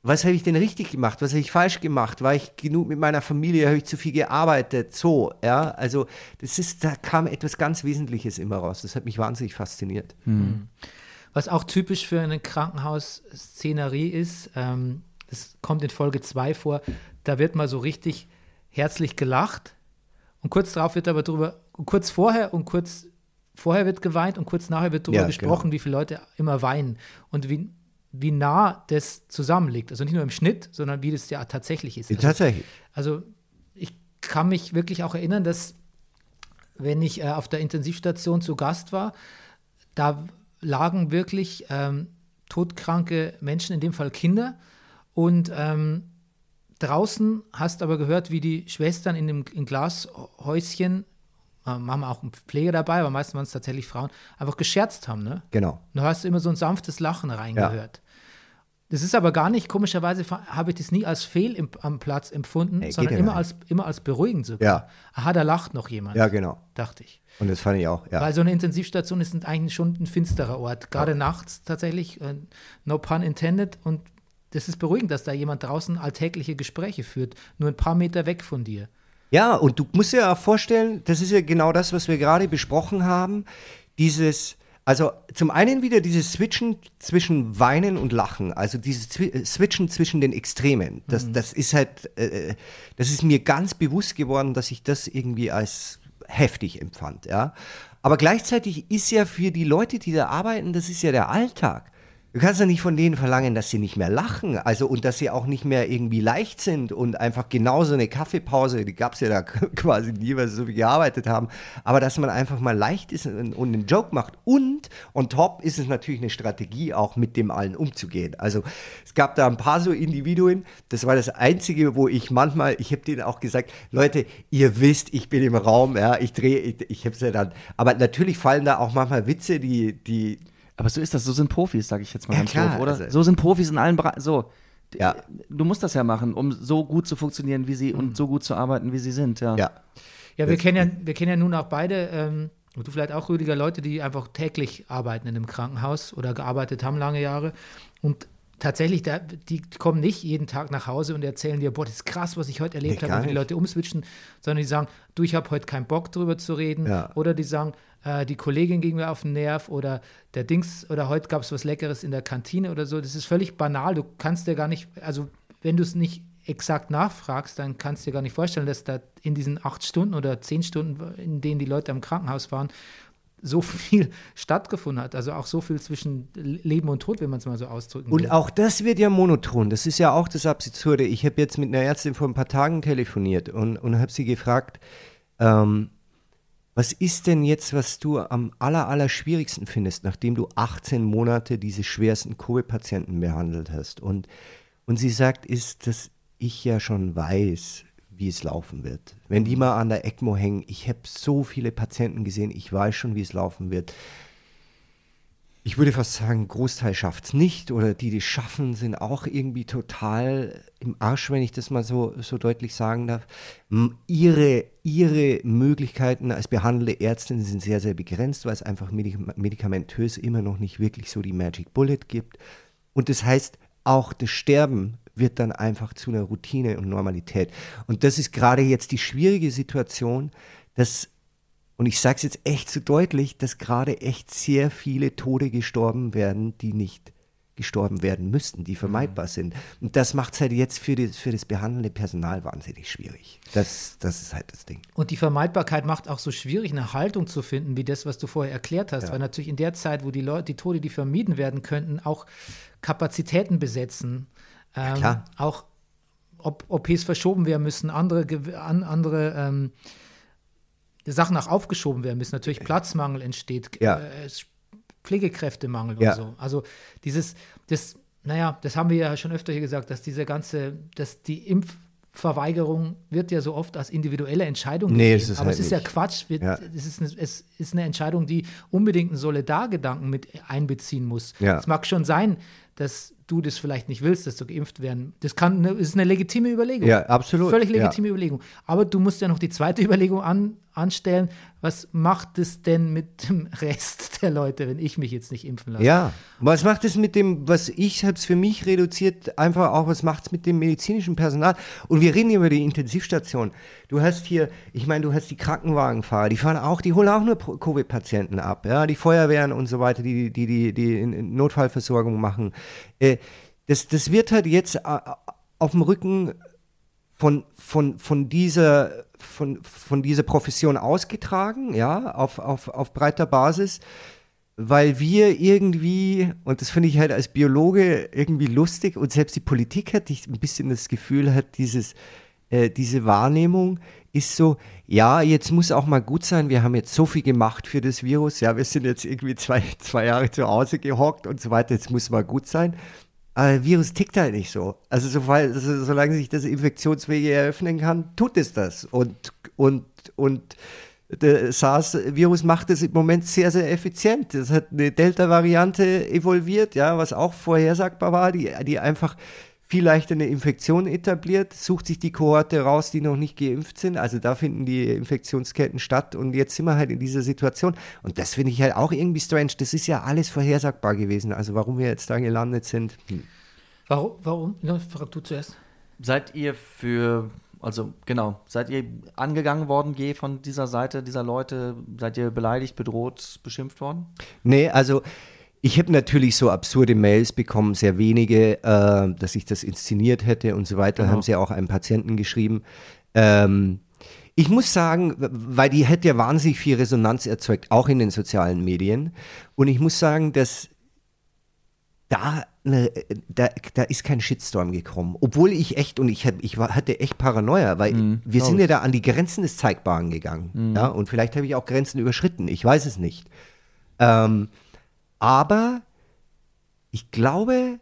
was habe ich denn richtig gemacht? Was habe ich falsch gemacht? War ich genug mit meiner Familie? Habe ich zu viel gearbeitet? So, ja. Also, das ist, da kam etwas ganz Wesentliches immer raus. Das hat mich wahnsinnig fasziniert. Hm. Was auch typisch für eine Krankenhausszenerie ist, ähm, das kommt in Folge 2 vor, da wird mal so richtig herzlich gelacht und kurz darauf wird aber drüber, kurz vorher und kurz vorher wird geweint und kurz nachher wird darüber ja, gesprochen, genau. wie viele Leute immer weinen und wie, wie nah das zusammenliegt. Also nicht nur im Schnitt, sondern wie das ja tatsächlich ist. Also, tatsächlich. Also ich kann mich wirklich auch erinnern, dass wenn ich äh, auf der Intensivstation zu Gast war, da lagen wirklich ähm, todkranke Menschen, in dem Fall Kinder. Und ähm, draußen hast aber gehört, wie die Schwestern in dem in Glashäuschen, äh, haben auch einen Pfleger dabei, aber meistens waren es tatsächlich Frauen, einfach gescherzt haben. Ne? Genau. Und du hast immer so ein sanftes Lachen reingehört. Ja. Das ist aber gar nicht, komischerweise habe ich das nie als Fehl im, am Platz empfunden, hey, sondern immer als, immer als beruhigend sogar. Ja. Aha, da lacht noch jemand. Ja, genau. Dachte ich. Und das fand ich auch, ja. Weil so eine Intensivstation ist eigentlich schon ein finsterer Ort, gerade ja. nachts tatsächlich, äh, no pun intended. Und das ist beruhigend, dass da jemand draußen alltägliche Gespräche führt, nur ein paar Meter weg von dir. Ja, und du musst dir ja vorstellen, das ist ja genau das, was wir gerade besprochen haben, dieses also zum einen wieder dieses Switchen zwischen Weinen und Lachen, also dieses äh, Switchen zwischen den Extremen. Das, mhm. das ist halt, äh, das ist mir ganz bewusst geworden, dass ich das irgendwie als heftig empfand, ja. Aber gleichzeitig ist ja für die Leute, die da arbeiten, das ist ja der Alltag. Du kannst ja nicht von denen verlangen, dass sie nicht mehr lachen, also und dass sie auch nicht mehr irgendwie leicht sind und einfach genauso eine Kaffeepause, die gab es ja da quasi nie, weil sie so viel gearbeitet haben, aber dass man einfach mal leicht ist und, und einen Joke macht. Und on top ist es natürlich eine Strategie, auch mit dem allen umzugehen. Also es gab da ein paar so Individuen, das war das Einzige, wo ich manchmal, ich habe denen auch gesagt, Leute, ihr wisst, ich bin im Raum, ja, ich drehe, ich, ich habe es ja dann, aber natürlich fallen da auch manchmal Witze, die, die aber so ist das, so sind Profis, sage ich jetzt mal ja, ganz klar, doof, oder? Also, so sind Profis in allen Bereichen. So. Ja. Du musst das ja machen, um so gut zu funktionieren, wie sie mhm. und so gut zu arbeiten, wie sie sind, ja. Ja, ja wir, kennen ja wir kennen ja nun auch beide, ähm, und du vielleicht auch, Rüdiger, Leute, die einfach täglich arbeiten in einem Krankenhaus oder gearbeitet haben lange Jahre. Und tatsächlich, da, die kommen nicht jeden Tag nach Hause und erzählen dir, boah, das ist krass, was ich heute erlebt nee, habe, und die Leute umswitchen, sondern die sagen, du, ich habe heute keinen Bock drüber zu reden. Ja. Oder die sagen, äh, die Kollegin ging mir auf den Nerv oder der Dings oder heute gab es was Leckeres in der Kantine oder so. Das ist völlig banal. Du kannst dir gar nicht, also wenn du es nicht exakt nachfragst, dann kannst du dir gar nicht vorstellen, dass da in diesen acht Stunden oder zehn Stunden, in denen die Leute am Krankenhaus waren, so viel stattgefunden hat. Also auch so viel zwischen Leben und Tod, wenn man es mal so ausdrücken will. Und auch das wird ja monoton. Das ist ja auch das Absurde. Ich habe jetzt mit einer Ärztin vor ein paar Tagen telefoniert und, und habe sie gefragt, ähm, was ist denn jetzt, was du am aller, aller schwierigsten findest, nachdem du 18 Monate diese schwersten Covid-Patienten behandelt hast? Und, und sie sagt, ist, dass ich ja schon weiß, wie es laufen wird. Wenn die mal an der ECMO hängen, ich habe so viele Patienten gesehen, ich weiß schon, wie es laufen wird ich würde fast sagen, Großteil schafft es nicht oder die, die schaffen, sind auch irgendwie total im Arsch, wenn ich das mal so, so deutlich sagen darf. Ihre, ihre Möglichkeiten als behandelte Ärztin sind sehr, sehr begrenzt, weil es einfach medikamentös immer noch nicht wirklich so die Magic Bullet gibt. Und das heißt, auch das Sterben wird dann einfach zu einer Routine und Normalität. Und das ist gerade jetzt die schwierige Situation, dass und ich sage es jetzt echt zu so deutlich, dass gerade echt sehr viele Tode gestorben werden, die nicht gestorben werden müssten, die vermeidbar mhm. sind. Und das macht es halt jetzt für, die, für das behandelnde Personal wahnsinnig schwierig. Das, das ist halt das Ding. Und die Vermeidbarkeit macht auch so schwierig, eine Haltung zu finden, wie das, was du vorher erklärt hast. Ja. Weil natürlich in der Zeit, wo die Leute, die Tode, die vermieden werden könnten, auch Kapazitäten besetzen. Ähm, ja, auch ob OPs verschoben werden müssen, andere, an, andere ähm, Sachen auch aufgeschoben werden müssen. Natürlich Platzmangel entsteht. Ja. Äh, Pflegekräftemangel ja. und so. Also dieses, das, naja, das haben wir ja schon öfter hier gesagt, dass diese ganze, dass die Impfverweigerung wird ja so oft als individuelle Entscheidung nee, gesehen. Es Aber halt es ist nicht. ja Quatsch. Wird, ja. Es, ist eine, es ist eine Entscheidung, die unbedingt einen Solidargedanken mit einbeziehen muss. Es mag schon sein, dass du das vielleicht nicht willst, dass du geimpft werden. Das kann eine, ist eine legitime Überlegung. Ja, absolut. Völlig legitime ja. Überlegung. Aber du musst ja noch die zweite Überlegung an, anstellen, was macht es denn mit dem Rest der Leute, wenn ich mich jetzt nicht impfen lasse? Ja, was macht es mit dem, was ich es für mich reduziert, einfach auch, was macht es mit dem medizinischen Personal? Und wir reden hier über die Intensivstation. Du hast hier, ich meine, du hast die Krankenwagenfahrer, die fahren auch, die holen auch nur Covid-Patienten ab, ja, die Feuerwehren und so weiter, die die, die, die Notfallversorgung machen. Äh, das, das wird halt jetzt äh, auf dem Rücken von, von, von dieser von, von dieser Profession ausgetragen, ja, auf, auf, auf breiter Basis, weil wir irgendwie, und das finde ich halt als Biologe irgendwie lustig, und selbst die Politik hat ich ein bisschen das Gefühl, hat dieses, äh, diese Wahrnehmung ist so, ja, jetzt muss auch mal gut sein, wir haben jetzt so viel gemacht für das Virus, ja, wir sind jetzt irgendwie zwei, zwei Jahre zu Hause gehockt und so weiter, jetzt muss mal gut sein. Aber Virus tickt halt nicht so. Also, so, also solange sich das Infektionswege eröffnen kann, tut es das. Und, und, und der SARS-Virus macht es im Moment sehr, sehr effizient. Es hat eine Delta-Variante evolviert, ja, was auch vorhersagbar war, die, die einfach viel leichter eine Infektion etabliert, sucht sich die Kohorte raus, die noch nicht geimpft sind. Also da finden die Infektionsketten statt und jetzt sind wir halt in dieser Situation. Und das finde ich halt auch irgendwie strange. Das ist ja alles vorhersagbar gewesen. Also warum wir jetzt da gelandet sind. Hm. Warum? Warum? Ja, frag du zuerst. Seid ihr für, also genau, seid ihr angegangen worden je von dieser Seite dieser Leute? Seid ihr beleidigt, bedroht, beschimpft worden? Nee, also ich habe natürlich so absurde Mails bekommen, sehr wenige, äh, dass ich das inszeniert hätte und so weiter, genau. haben sie auch einem Patienten geschrieben. Ähm, ich muss sagen, weil die hätte ja wahnsinnig viel Resonanz erzeugt, auch in den sozialen Medien. Und ich muss sagen, dass da, ne, da, da ist kein Shitstorm gekommen. Obwohl ich echt, und ich, hab, ich war, hatte echt Paranoia, weil mhm, wir sind ja da an die Grenzen des Zeigbaren gegangen. Mhm. Ja, und vielleicht habe ich auch Grenzen überschritten, ich weiß es nicht. Ähm, aber ich glaube,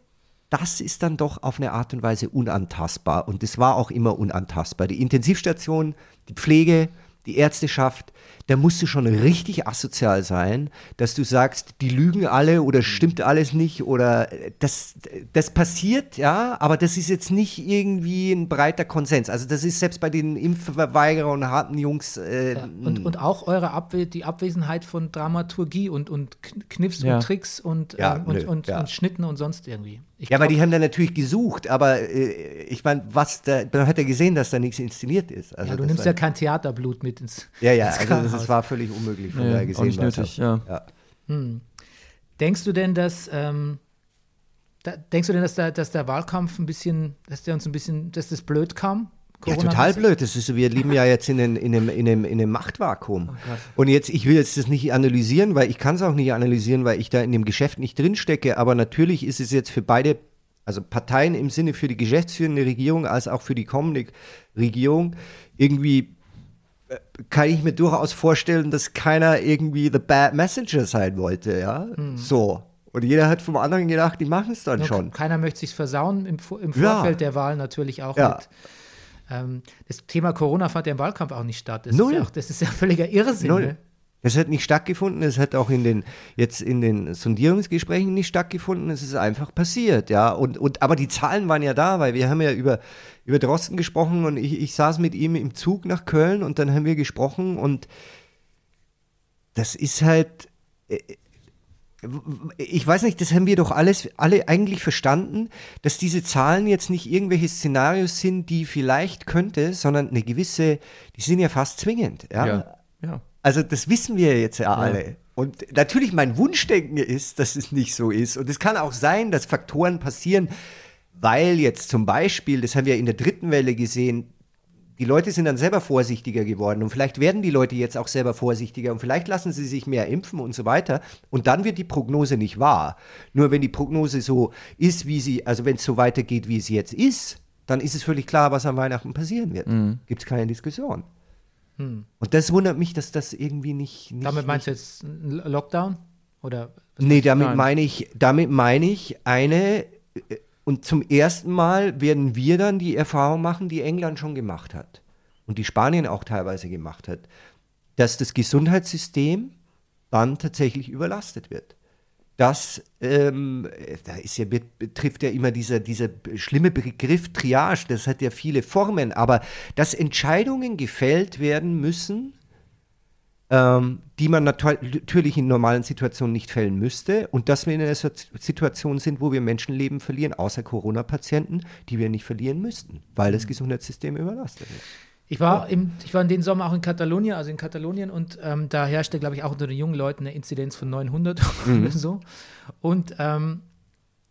das ist dann doch auf eine Art und Weise unantastbar. Und es war auch immer unantastbar. Die Intensivstation, die Pflege, die Ärzteschaft, da musst du schon richtig asozial sein, dass du sagst, die lügen alle oder stimmt alles nicht oder das, das passiert, ja, aber das ist jetzt nicht irgendwie ein breiter Konsens. Also das ist selbst bei den Impfverweigerern und harten Jungs. Äh, ja, und, und auch eure Abwe die Abwesenheit von Dramaturgie und, und Kniffs ja. und Tricks und, ja, ähm, und, und, und, Schnitten und sonst irgendwie. Ich ja, aber die haben dann natürlich gesucht, aber äh, ich meine, was da, da hat er gesehen, dass da nichts inszeniert ist. Also ja, du nimmst ja kein Theaterblut mit ins. Ja, ja, ins also das war völlig unmöglich von ja, daher gesehen. Auch nicht nötig, ja. ja. Hm. Denkst du denn, dass ähm, da, denkst du denn, dass der, dass der Wahlkampf ein bisschen, dass der uns ein bisschen, dass das blöd kam? Corona ja, total blöd. Das ist, wir leben ja jetzt in, in, in, einem, in, einem, in einem Machtvakuum. Oh und jetzt, ich will jetzt das nicht analysieren, weil ich kann es auch nicht analysieren, weil ich da in dem Geschäft nicht drinstecke. Aber natürlich ist es jetzt für beide, also Parteien im Sinne für die geschäftsführende Regierung als auch für die kommende Regierung irgendwie kann ich mir durchaus vorstellen, dass keiner irgendwie the bad messenger sein wollte, ja. Hm. So. Und jeder hat vom anderen gedacht, die machen es dann ja, schon. Keiner möchte sich versauen im, im Vorfeld ja. der Wahl natürlich auch ja. mit ähm, das Thema Corona fand ja im Wahlkampf auch nicht statt. Das Null. Ist ja auch, das ist ja völliger Irrsinn. Null. Ne? Es hat nicht stattgefunden, es hat auch in den, jetzt in den Sondierungsgesprächen nicht stattgefunden, es ist einfach passiert, ja. Und, und, aber die Zahlen waren ja da, weil wir haben ja über, über Drosten gesprochen und ich, ich saß mit ihm im Zug nach Köln und dann haben wir gesprochen und das ist halt, äh, ich weiß nicht, das haben wir doch alles, alle eigentlich verstanden, dass diese Zahlen jetzt nicht irgendwelche Szenarios sind, die vielleicht könnte, sondern eine gewisse, die sind ja fast zwingend. Ja. ja, ja. Also das wissen wir jetzt ja, ja. alle. Und natürlich mein Wunschdenken ist, dass es nicht so ist. Und es kann auch sein, dass Faktoren passieren, weil jetzt zum Beispiel, das haben wir in der dritten Welle gesehen, die Leute sind dann selber vorsichtiger geworden und vielleicht werden die Leute jetzt auch selber vorsichtiger und vielleicht lassen sie sich mehr impfen und so weiter und dann wird die Prognose nicht wahr. Nur wenn die Prognose so ist, wie sie, also wenn es so weitergeht, wie es jetzt ist, dann ist es völlig klar, was am Weihnachten passieren wird. Mhm. Gibt es keine Diskussion. Hm. Und das wundert mich, dass das irgendwie nicht. nicht damit meinst nicht, du jetzt einen Lockdown? Oder nee, damit meine ich, damit meine ich eine äh, und zum ersten Mal werden wir dann die Erfahrung machen, die England schon gemacht hat und die Spanien auch teilweise gemacht hat, dass das Gesundheitssystem dann tatsächlich überlastet wird. Das, ähm, da ist ja, betrifft ja immer dieser, dieser schlimme Begriff Triage, das hat ja viele Formen, aber dass Entscheidungen gefällt werden müssen, ähm, die man natürlich in normalen Situationen nicht fällen müsste und dass wir in einer Situation sind, wo wir Menschenleben verlieren, außer Corona-Patienten, die wir nicht verlieren müssten, weil das mhm. Gesundheitssystem überlastet ist. Ich war, im, ich war in den Sommer auch in Katalonien, also in Katalonien, und ähm, da herrschte, glaube ich, auch unter den jungen Leuten eine Inzidenz von 900 mhm. oder so. Und ähm,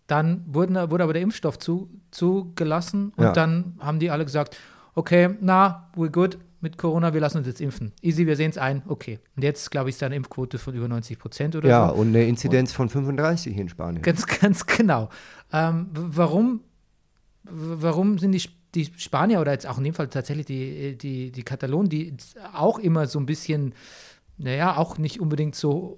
dann wurden, wurde aber der Impfstoff zu, zugelassen und ja. dann haben die alle gesagt, okay, na, we're good, mit Corona, wir lassen uns jetzt impfen. Easy, wir sehen es ein, okay. Und jetzt, glaube ich, ist da eine Impfquote von über 90 Prozent oder ja, so. Ja, und eine Inzidenz und, von 35 in Spanien. Ganz, ganz genau. Ähm, warum, warum sind die, die Spanier oder jetzt auch in dem Fall tatsächlich die, die, die Katalonen, die auch immer so ein bisschen, naja, auch nicht unbedingt so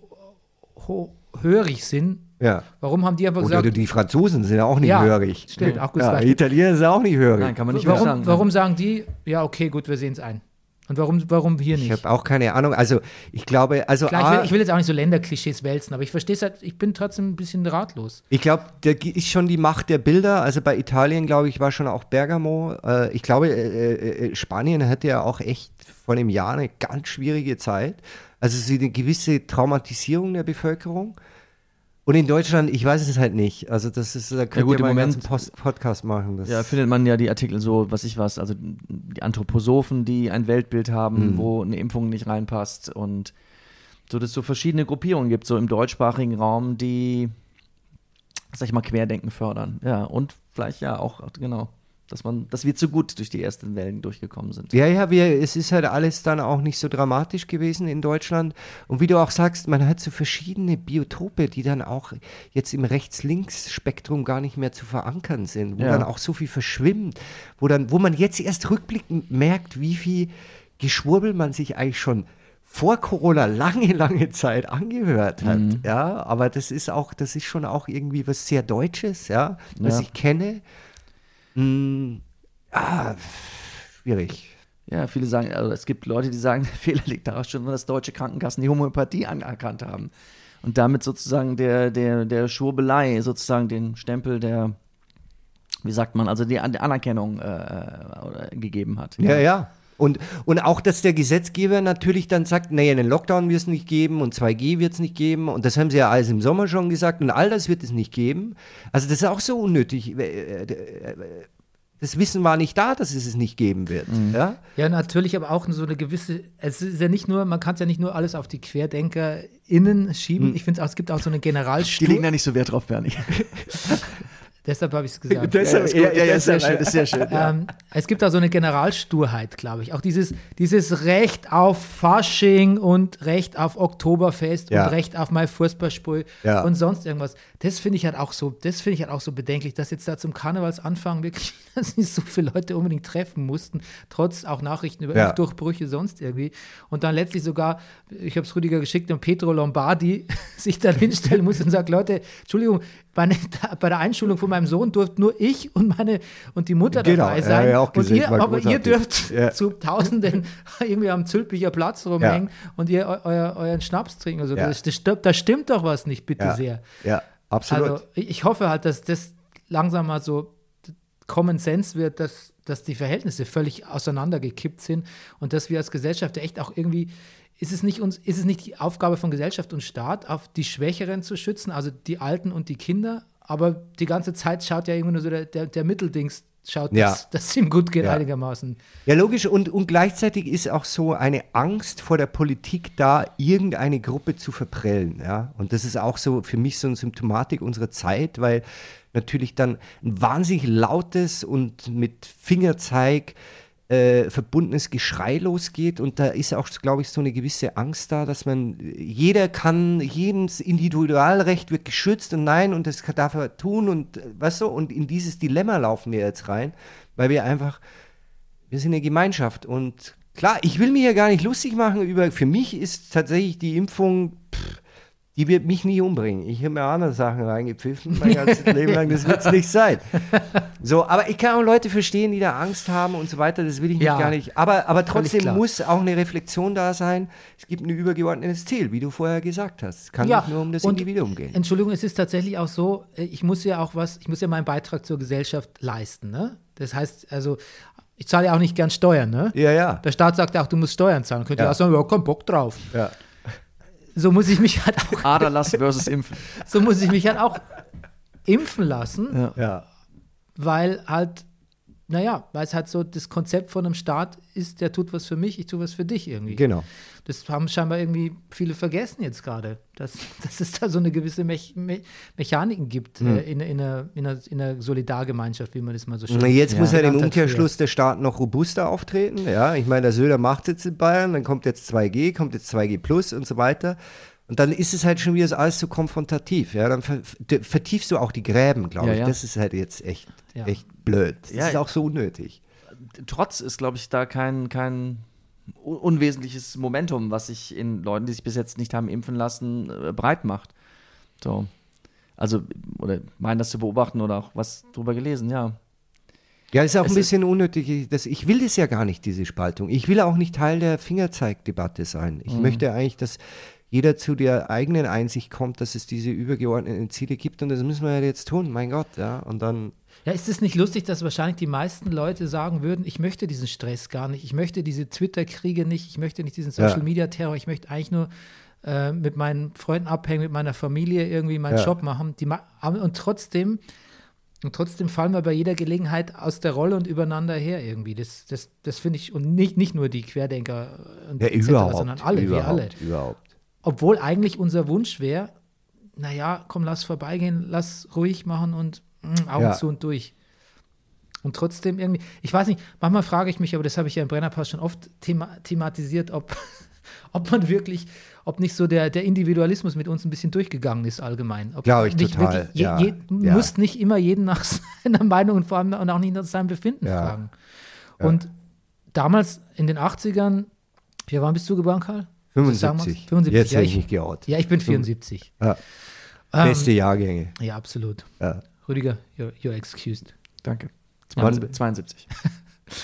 hörig sind, ja. Warum haben die einfach gesagt. Oder die Franzosen sind ja auch nicht ja, hörig. Stimmt, auch gut. Ja, Italiener sind auch nicht hörig. Nein, kann man nicht warum, sagen. Warum sagen die, ja, okay, gut, wir sehen es ein? Und warum, warum hier nicht? Ich habe auch keine Ahnung. Also ich glaube, also Klar, ich, will, ich, will, jetzt auch nicht so Länderklischees wälzen, aber ich verstehe es halt, ich bin trotzdem ein bisschen ratlos. Ich glaube, da ist schon die Macht der Bilder. Also bei Italien, glaube ich, war schon auch Bergamo. Äh, ich glaube, äh, äh, Spanien hatte ja auch echt vor einem Jahr eine ganz schwierige Zeit. Also eine gewisse Traumatisierung der Bevölkerung. Und in Deutschland, ich weiß es halt nicht. Also das ist, da könnt ja, gut, ihr mal einen Post Podcast machen. Das ja, findet man ja die Artikel so, was ich was, also die Anthroposophen, die ein Weltbild haben, mhm. wo eine Impfung nicht reinpasst und so, dass es so verschiedene Gruppierungen gibt, so im deutschsprachigen Raum, die, sag ich mal, Querdenken fördern. Ja, und vielleicht ja auch, genau dass man, dass wir zu gut durch die ersten Wellen durchgekommen sind. Ja, ja, wir, es ist halt alles dann auch nicht so dramatisch gewesen in Deutschland. Und wie du auch sagst, man hat so verschiedene Biotope, die dann auch jetzt im Rechts-Links-Spektrum gar nicht mehr zu verankern sind, wo ja. dann auch so viel verschwimmt, wo dann, wo man jetzt erst rückblickend merkt, wie viel Geschwurbel man sich eigentlich schon vor Corona lange, lange Zeit angehört hat. Mhm. Ja, aber das ist auch, das ist schon auch irgendwie was sehr Deutsches, ja, was ja. ich kenne. Mm, ah, schwierig. Ja, viele sagen, also es gibt Leute, die sagen, der Fehler liegt daran schon, dass deutsche Krankenkassen die Homöopathie anerkannt haben. Und damit sozusagen der, der, der Schwurbelei, sozusagen den Stempel der, wie sagt man, also die, Anerkennung äh, gegeben hat. Ja, ja. Und, und auch, dass der Gesetzgeber natürlich dann sagt, naja, einen Lockdown wird es nicht geben und 2G wird es nicht geben und das haben sie ja alles im Sommer schon gesagt und all das wird es nicht geben. Also das ist auch so unnötig. Äh, äh, das Wissen war nicht da, dass es es nicht geben wird. Mhm. Ja? ja, natürlich, aber auch so eine gewisse, es ist ja nicht nur, man kann es ja nicht nur alles auf die QuerdenkerInnen schieben. Mhm. Ich finde, es gibt auch so eine Generalstufe. Die legen da nicht so Wert drauf, Bernie. Deshalb habe ich es gesagt. Deshalb, ja, ja, ja, ja, sehr schön, sehr schön. Ähm, es gibt auch so eine Generalsturheit, glaube ich. Auch dieses, dieses Recht auf Fasching und Recht auf Oktoberfest und Recht auf mein Fußballspiel und sonst irgendwas. Das finde ich halt auch so, das finde ich halt auch so bedenklich, dass jetzt da zum Karnevalsanfang wirklich dass nicht so viele Leute unbedingt treffen mussten, trotz auch Nachrichten über ja. Durchbrüche sonst irgendwie. Und dann letztlich sogar, ich habe es Rüdiger geschickt, und Petro Lombardi sich dann hinstellen muss und sagt, Leute, Entschuldigung, bei, bei der Einschulung von meinem Sohn durfte nur ich und meine und die Mutter genau, dabei sein. Ja, und ihr, aber ihr dürft ja. zu Tausenden irgendwie am Zülpicher Platz rumhängen ja. und ihr euer, euren Schnaps trinken. Also das, das, da stimmt doch was nicht, bitte sehr. Ja, absolut. Also ich hoffe halt, dass das langsam mal so Common Sense wird, dass, dass die Verhältnisse völlig auseinandergekippt sind und dass wir als Gesellschaft echt auch irgendwie ist es nicht uns, ist es nicht die Aufgabe von Gesellschaft und Staat, auf die Schwächeren zu schützen, also die Alten und die Kinder? Aber die ganze Zeit schaut ja irgendwie nur so der, der, der Mitteldings schaut, Ja. dass dass es ihm gut geht Ja. einigermaßen. Ja, logisch. Und, und gleichzeitig ist auch so eine Angst vor der Politik da, irgendeine Gruppe zu verprellen. Ja? Und das ist auch so für mich so eine Symptomatik unserer Zeit, weil natürlich dann ein wahnsinnig lautes und mit Fingerzeig äh, verbundenes Geschrei losgeht und da ist auch, glaube ich, so eine gewisse Angst da, dass man, jeder kann, jedes Individualrecht wird geschützt und nein und das darf er tun und äh, weißt du, und in dieses Dilemma laufen wir jetzt rein, weil wir einfach wir sind eine Gemeinschaft und klar, ich will mich ja gar nicht lustig machen über, für mich ist tatsächlich die Impfung, pff, die wird mich nie umbringen. Ich habe mir andere Sachen reingepfiffen, mein ganzes Leben lang, das wird es nicht sein. So, aber ich kann auch Leute verstehen, die da Angst haben und so weiter, das will ich Ja. nicht gar nicht. Aber, aber trotzdem muss auch eine Reflexion da sein. Es gibt ein übergeordnetes Ziel, wie du vorher gesagt hast. Es kann Ja, nicht nur um das Individuum gehen. Entschuldigung, es ist tatsächlich auch so, äh, ich muss ja auch was, ich muss ja meinen Beitrag zur Gesellschaft leisten. Ne? Das heißt, also, ich zahle ja auch nicht gern Steuern. Ne? Ja, ja. Der Staat sagt ja auch, du musst Steuern zahlen. Könnt ihr Ja. auch sagen, ja, komm, Bock drauf. ja. So muss ich mich halt auch, Aderlass versus Impfen. so muss ich mich halt auch impfen lassen, Ja. ja. weil halt, naja, weil es halt so das Konzept von einem Staat ist, der tut was für mich, ich tue was für dich irgendwie. Genau. Das haben scheinbar irgendwie viele vergessen jetzt gerade, dass, dass es da so eine gewisse Mech Me Mechaniken gibt Hm. äh, in, in, einer, in, einer, in einer Solidargemeinschaft, wie man das mal so schön Na, jetzt Ja. muss ja im hat früher. Umkehrschluss der Staat noch robuster auftreten. Ja, ich meine, der Söder macht jetzt in Bayern, dann kommt jetzt 2G, kommt jetzt 2G Plus und so weiter. Und dann ist es halt schon wieder alles so konfrontativ. Ja, dann vertiefst du auch die Gräben, glaube Ja, ich. ja. Das ist halt jetzt echt, Ja. echt blöd. Das ist auch so unnötig. Trotz ist, glaube ich, da kein, kein un- unwesentliches Momentum, was sich in Leuten, die sich bis jetzt nicht haben impfen lassen, äh, breit macht. So. Also, oder meinen das zu beobachten oder auch was drüber gelesen, ja. Ja, ist auch Es ein bisschen unnötig. Das, ich will das ja gar nicht, diese Spaltung. Ich will auch nicht Teil der Fingerzeigdebatte sein. Ich möchte eigentlich, dass jeder zu der eigenen Einsicht kommt, dass es diese übergeordneten Ziele gibt und das müssen wir ja jetzt tun, mein Gott, ja. Und dann, Ja, ist es nicht lustig, dass wahrscheinlich die meisten Leute sagen würden, ich möchte diesen Stress gar nicht, ich möchte diese Twitter-Kriege nicht, ich möchte nicht diesen Social-Media-Terror, ich möchte eigentlich nur äh, mit meinen Freunden abhängen, mit meiner Familie irgendwie meinen Ja. Job machen. Die und trotzdem, und trotzdem fallen wir bei jeder Gelegenheit aus der Rolle und übereinander her irgendwie. Das, das, das finde ich, und nicht, nicht nur die Querdenker und ja, etc., sondern alle, überhaupt, wir alle. Überhaupt. Obwohl eigentlich unser Wunsch wäre, naja, komm, lass vorbeigehen, lass ruhig machen und mm, Augen Ja. zu und durch. Und trotzdem irgendwie, ich weiß nicht, manchmal frage ich mich, aber das habe ich ja im Brennerpass schon oft thema thematisiert, ob, ob man wirklich, ob nicht so der, der Individualismus mit uns ein bisschen durchgegangen ist allgemein. Ob Glaube ich nicht total, wirklich Je, ja, je, ja. musst nicht immer jeden nach seiner Meinung und vor allem und auch nicht nach seinem Befinden Ja. fragen. Und damals in den 80ern, wie wann bist du geboren, Karl? Sagen wir's? 75. 75, Jetzt ja, hätte ich ich- nicht geoutet. Ja, ich bin 74. Ja. Ähm, Beste Jahrgänge. Ja, absolut. Ja. Rüdiger, you're, you're excused. Danke. Wann- 72.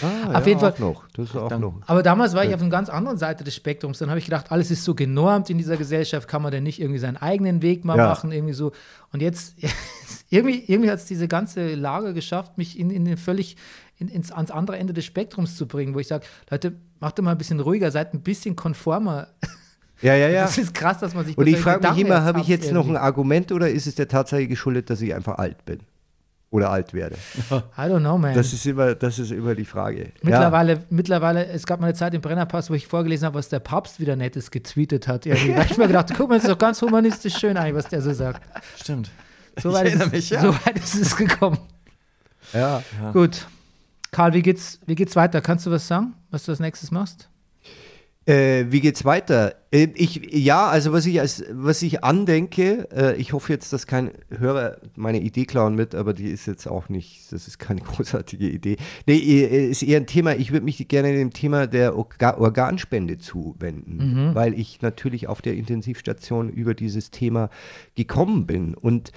Ah, Auf jeden Fall- Auch noch. Das ist auch Dann- noch. Aber damals war ich auf einer ganz anderen Seite des Spektrums. Dann habe ich gedacht, alles ist so genormt in dieser Gesellschaft, kann man denn nicht irgendwie seinen eigenen Weg mal Ja. machen, irgendwie so. Und jetzt, irgendwie, irgendwie hat es diese ganze Lage geschafft, mich in, in den völlig in, ins, ans andere Ende des Spektrums zu bringen, wo ich sage, Leute, macht doch mal ein bisschen ruhiger, seid ein bisschen konformer. Ja, ja, ja. Das ist krass, dass man sich Und ich frage mich immer, habe ich jetzt noch ein irgendwie. Argument oder ist es der Tatsache geschuldet, dass ich einfach alt bin? Oder alt werde? I don't know, man. Das ist immer, das ist immer die Frage. Mittlerweile, mittlerweile, es gab mal eine Zeit im Brennerpass, wo ich vorgelesen habe, was der Papst wieder Nettes getweetet hat. Irgendwie. Da habe ich mir gedacht, guck mal, das ist doch ganz humanistisch schön eigentlich, was der so sagt. Stimmt. So Ich weit, erinnere ist, mich, ja. so weit ist es gekommen. Ja. ja. Gut. Karl, wie geht's, wie geht's weiter? Kannst du was sagen, was du als nächstes machst? Äh, wie geht's weiter? Äh, ich, ja, also was ich, als, was ich andenke, äh, ich hoffe jetzt, dass kein Hörer meine Idee klauen wird, aber die ist jetzt auch nicht, das ist keine großartige Idee. Nee, äh, ist eher ein Thema, ich würde mich gerne dem Thema der Orga Organspende zuwenden, weil ich natürlich auf der Intensivstation über dieses Thema gekommen bin und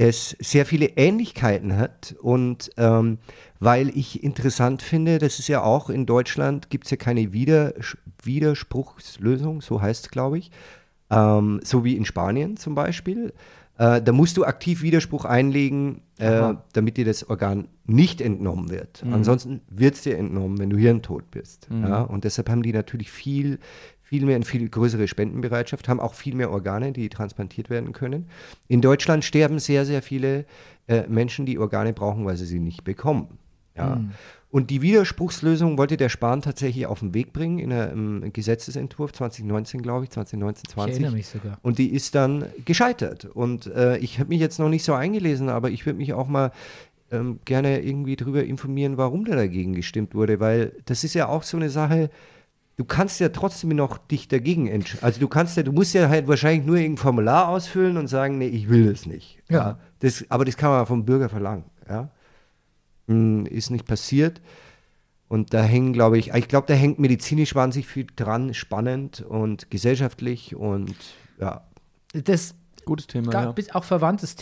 es sehr viele Ähnlichkeiten hat und ähm, weil ich interessant finde, das ist ja auch in Deutschland, gibt es ja keine Widers Widerspruchslösung, so heißt es, glaube ich, ähm, so wie in Spanien zum Beispiel. Äh, da musst du aktiv Widerspruch einlegen, äh, damit dir das Organ nicht entnommen wird. Ansonsten wird es dir entnommen, wenn du hirntot bist. Ja? Und deshalb haben die natürlich viel, viel mehr, eine viel größere Spendenbereitschaft, haben auch viel mehr Organe, die transplantiert werden können. In Deutschland sterben sehr, sehr viele äh, Menschen, die Organe brauchen, weil sie sie nicht bekommen. Ja. Hm. Und die Widerspruchslösung wollte der Spahn tatsächlich auf den Weg bringen in einem Gesetzesentwurf 2019, glaube ich, 2019, Ich 20. erinnere mich sogar. Und die ist dann gescheitert. Und äh, ich habe mich jetzt noch nicht so eingelesen, aber ich würde mich auch mal ähm, gerne irgendwie darüber informieren, warum da dagegen gestimmt wurde, weil das ist ja auch so eine Sache. Du kannst ja trotzdem noch dich dagegen entscheiden. Also du kannst ja, du musst ja halt wahrscheinlich nur irgendein Formular ausfüllen und sagen, nee, ich will das nicht. Ja. Das, aber das kann man vom Bürger verlangen. Ja. Hm, Ist nicht passiert. Und da hängen, glaube ich, ich glaube, da hängt medizinisch wahnsinnig viel dran, spannend und gesellschaftlich und ja. Das Gutes Thema, gar, ja. auch verwandtes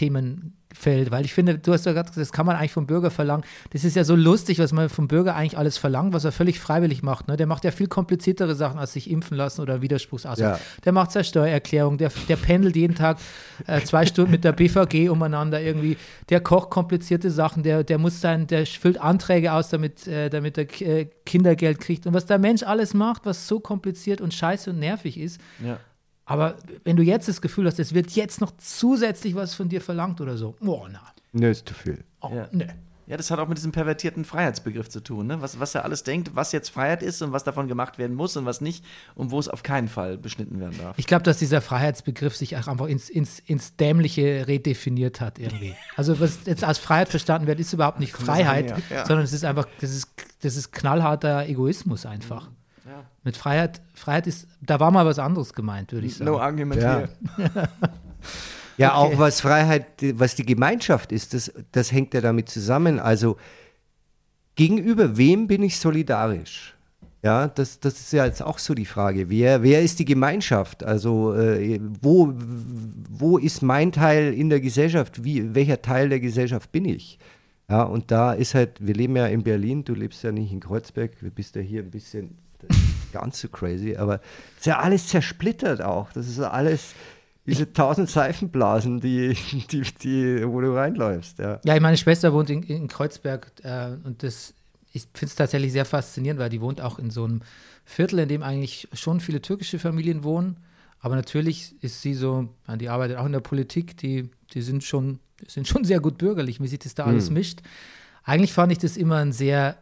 Themenfeld, weil ich finde, du hast ja gerade gesagt, das kann man eigentlich vom Bürger verlangen. Das ist ja so lustig, was man vom Bürger eigentlich alles verlangt, was er völlig freiwillig macht. Ne? Der macht ja viel kompliziertere Sachen, als sich impfen lassen oder Widerspruchsausdruck. Ja. Der macht seine Steuererklärung, der, der pendelt jeden Tag äh, zwei Stunden mit der BVG umeinander irgendwie. Der kocht komplizierte Sachen, der, der muss sein, der füllt Anträge aus, damit, äh, damit er äh, Kindergeld kriegt. Und was der Mensch alles macht, was so kompliziert und scheiße und nervig ist, ja. Aber wenn du jetzt das Gefühl hast, es wird jetzt noch zusätzlich was von dir verlangt oder so, oh na, Ne, ist zu viel. oh, Ja. ne. Ja, das hat auch mit diesem pervertierten Freiheitsbegriff zu tun, ne? was, was er alles denkt, was jetzt Freiheit ist und was davon gemacht werden muss und was nicht und wo es auf keinen Fall beschnitten werden darf. Ich glaube, dass dieser Freiheitsbegriff sich auch einfach ins, ins, ins Dämliche redefiniert hat irgendwie. Also was jetzt als Freiheit verstanden wird, ist überhaupt nicht Freiheit, ja, ja. sondern es ist einfach, das ist, das ist knallharter Egoismus einfach. Ja. Mit Freiheit, Freiheit ist, da war mal was anderes gemeint, würde ich sagen. No argument Ja. here. Ja, Okay. auch was Freiheit, was die Gemeinschaft ist, das, das hängt ja damit zusammen. Also gegenüber wem bin ich solidarisch? Ja, das, das ist ja jetzt auch so die Frage. Wer, wer ist die Gemeinschaft? Also äh, wo, wo ist mein Teil in der Gesellschaft? Wie, welcher Teil der Gesellschaft bin ich? Ja, und da ist halt, wir leben ja in Berlin, du lebst ja nicht in Kreuzberg, du bist ja hier ein bisschen ganz so crazy, aber es ist ja alles zersplittert auch. Das ist ja alles diese tausend Seifenblasen, die, die, die, wo du reinläufst. Ja. Ja, meine Schwester wohnt in, in Kreuzberg äh, und das, ich finde es tatsächlich sehr faszinierend, weil die wohnt auch in so einem Viertel, in dem eigentlich schon viele türkische Familien wohnen. Aber natürlich ist sie so, die arbeitet auch in der Politik, die, die sind schon, sind schon sehr gut bürgerlich, wie sich das da alles mischt. Eigentlich fand ich das immer ein sehr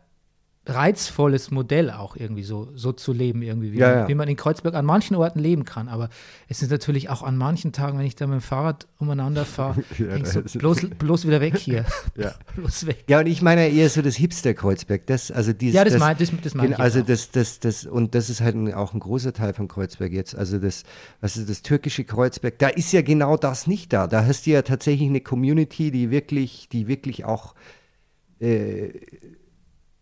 reizvolles Modell auch irgendwie so, so zu leben, irgendwie, wie, Ja, man, ja. wie man in Kreuzberg an manchen Orten leben kann. Aber es ist natürlich auch an manchen Tagen, wenn ich da mit dem Fahrrad umeinander fahre, Ja, so, das bloß, bloß wieder weg hier. Ja. bloß weg. ja, und ich meine eher so das Hipster-Kreuzberg. Das, also dieses, Ja, das mein- das- das meine genau, ich Also das, das, das, und das ist halt auch ein großer Teil von Kreuzberg jetzt. Also das, was ist das türkische Kreuzberg, da ist ja genau das nicht da. Da hast du ja tatsächlich eine Community, die wirklich, die wirklich auch äh,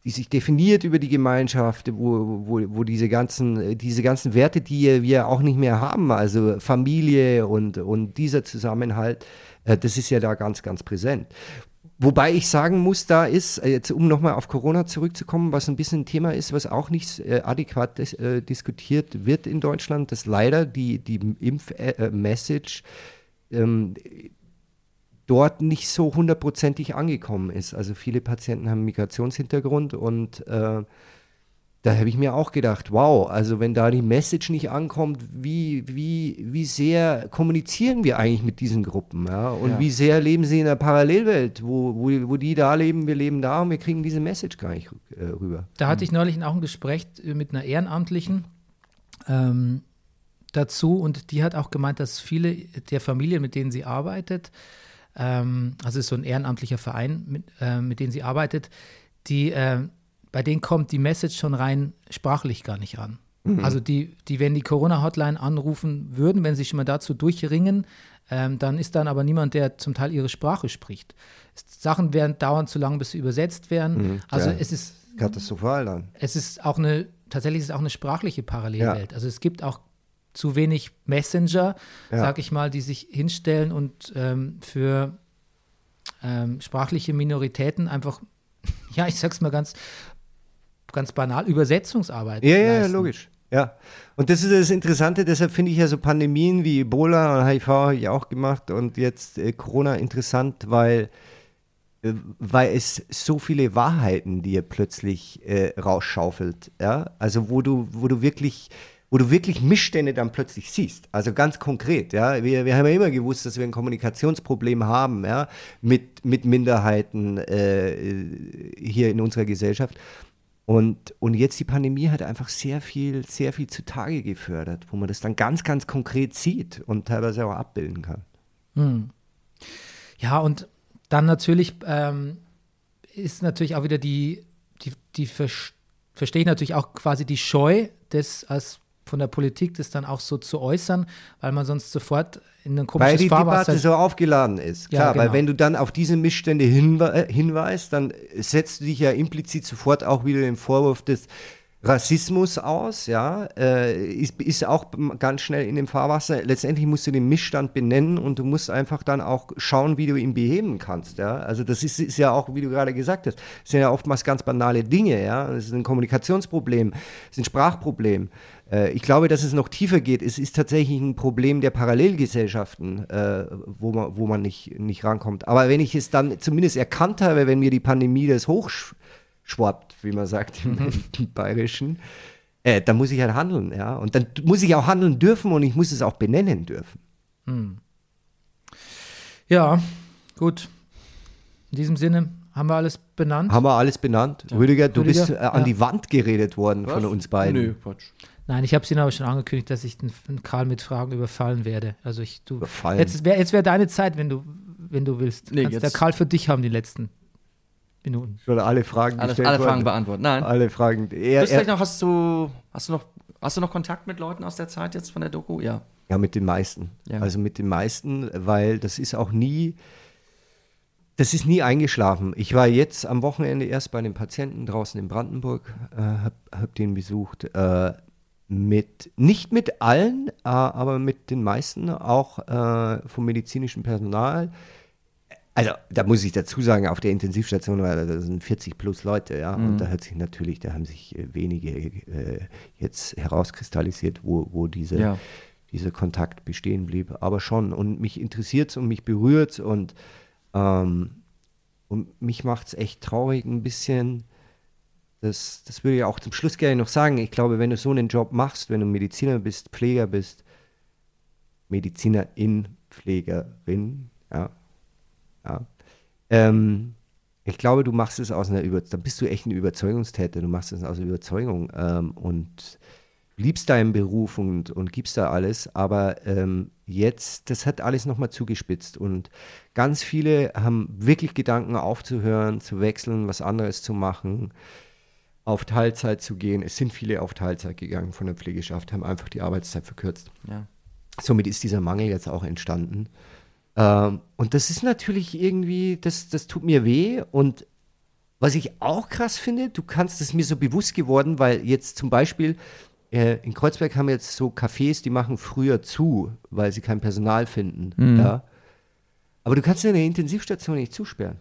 die sich definiert über die Gemeinschaft, wo, wo, wo diese ganzen, diese ganzen Werte, die wir auch nicht mehr haben, also Familie und, und dieser Zusammenhalt, äh, das ist ja da ganz, ganz präsent. Wobei ich sagen muss, da ist, äh, jetzt um nochmal auf Corona zurückzukommen, was ein bisschen ein Thema ist, was auch nicht äh, adäquat dis äh, diskutiert wird in Deutschland, dass leider die, die Impf-Message ähm, dort nicht so hundertprozentig angekommen ist. Also viele Patienten haben einen Migrationshintergrund und äh, da habe ich mir auch gedacht, wow, also wenn da die Message nicht ankommt, wie, wie, wie sehr kommunizieren wir eigentlich mit diesen Gruppen? Ja? Und Ja. wie sehr leben sie in einer Parallelwelt, wo, wo, wo die da leben, wir leben da und wir kriegen diese Message gar nicht äh, rüber. Da hatte ich neulich auch ein Gespräch äh, mit einer Ehrenamtlichen ähm, dazu und die hat auch gemeint, dass viele der Familien, mit denen sie arbeitet, ähm, also es ist so ein ehrenamtlicher Verein, mit, äh, mit denen sie arbeitet, die, äh, bei denen kommt die Message schon rein sprachlich gar nicht an. Also die, die, wenn die Corona-Hotline anrufen würden, wenn sie schon mal dazu durchringen, ähm, dann ist dann aber niemand, der zum Teil ihre Sprache spricht. Sachen werden dauernd zu lang, bis sie übersetzt werden. also ja. es ist Katastrophal dann. es ist auch eine, tatsächlich ist es auch eine sprachliche Parallelwelt. Also es gibt auch zu wenig Messenger, Ja. sag ich mal, die sich hinstellen und ähm, für ähm, sprachliche Minoritäten einfach, ja, ich sag's mal ganz, ganz banal, Übersetzungsarbeit. Ja, ja, ja, leisten. logisch. Ja. Und das ist das Interessante, deshalb finde ich ja so Pandemien wie Ebola und HIV habe ich auch gemacht und jetzt äh, Corona interessant, weil, äh, weil es so viele Wahrheiten dir plötzlich äh, rausschaufelt. Ja? Also wo du, wo du wirklich wo du wirklich Missstände dann plötzlich siehst. Also ganz konkret, ja. Wir, wir haben ja immer gewusst, dass wir ein Kommunikationsproblem haben, ja, mit, mit Minderheiten äh, hier in unserer Gesellschaft. Und, und jetzt die Pandemie hat einfach sehr viel, sehr viel zutage gefördert, wo man das dann ganz, ganz konkret sieht und teilweise auch abbilden kann. Hm. Ja, und dann natürlich ähm, ist natürlich auch wieder die, die, die verstehe ich natürlich auch quasi die Scheu des als von der Politik, das dann auch so zu äußern, weil man sonst sofort in ein komisches Weil die Fahrwasser Debatte so aufgeladen ist. Klar, Ja, genau. weil wenn du dann auf diese Missstände hinwe äh, hinweist, dann setzt du dich ja implizit sofort auch wieder den Vorwurf des Rassismus aus, ja, äh, ist, ist auch ganz schnell in dem Fahrwasser. Letztendlich musst du den Missstand benennen und du musst einfach dann auch schauen, wie du ihn beheben kannst, ja. Also das ist, ist ja auch, wie du gerade gesagt hast, sind ja oftmals ganz banale Dinge, ja. Es ist ein Kommunikationsproblem, es ist ein Sprachproblem. Äh, ich glaube, dass es noch tiefer geht. Es ist tatsächlich ein Problem der Parallelgesellschaften, äh, wo man, wo man nicht, nicht rankommt. Aber wenn ich es dann zumindest erkannt habe, wenn mir die Pandemie das hochschwappt, wie man sagt im, im Bayerischen, äh, dann muss ich halt handeln, ja. Und dann muss ich auch handeln dürfen und ich muss es auch benennen dürfen. Ja, gut. In diesem Sinne haben wir alles benannt. Haben wir alles benannt? Rüdiger, du Rüdiger, bist äh, an ja. die Wand geredet worden von uns beiden. Nö, Quatsch. Nein, ich habe es Ihnen aber schon angekündigt, dass ich den, den Karl mit Fragen überfallen werde. Also ich, du, Überfallen? jetzt wäre jetzt wär deine Zeit, wenn du, wenn du willst. Nee, Kannst der jetzt- Karl für dich haben die letzten Minuten. Schon alle Fragen Alle, alle Fragen beantworten. Nein. Alle Fragen. Er, du vielleicht er, noch, hast du, hast du noch, hast du noch Kontakt mit Leuten aus der Zeit jetzt von der Doku? Ja. Ja, mit den meisten. Ja. Also mit den meisten, weil das ist auch nie, das ist nie eingeschlafen. Ich war jetzt am Wochenende erst bei den Patienten draußen in Brandenburg, äh, hab, hab den besucht. Äh, mit, nicht mit allen, äh, aber mit den meisten, auch äh, vom medizinischen Personal. Also, da muss ich dazu sagen, auf der Intensivstation war, da sind 40 plus Leute, ja. Und da hat sich natürlich, da haben sich äh, wenige jetzt herauskristallisiert, wo, wo diese, Ja. dieser Kontakt bestehen blieb. Aber schon. Und mich interessiert es und mich berührt es und, ähm, und mich macht es echt traurig ein bisschen. Das, das würde ich auch zum Schluss gerne noch sagen. Ich glaube, wenn du so einen Job machst, wenn du Mediziner bist, Pfleger bist, Medizinerin, Pflegerin, ja, ja. Ähm, ich glaube, du machst es aus einer Überzeugung, dann bist du echt ein Überzeugungstäter, du machst es aus Überzeugung ähm, und liebst deinen Beruf und, und gibst da alles, aber ähm, jetzt, das hat alles nochmal zugespitzt und ganz viele haben wirklich Gedanken aufzuhören, zu wechseln, was anderes zu machen, auf Teilzeit zu gehen. Es sind viele auf Teilzeit gegangen von der Pflegeschaft, haben einfach die Arbeitszeit verkürzt. Ja. Somit ist dieser Mangel jetzt auch entstanden. Ähm, und das ist natürlich irgendwie, das, das tut mir weh. Und was ich auch krass finde, du kannst es mir so bewusst geworden, weil jetzt zum Beispiel äh, in Kreuzberg haben jetzt so Cafés, die machen früher zu, weil sie kein Personal finden. Ja? Aber du kannst ja eine Intensivstation nicht zusperren.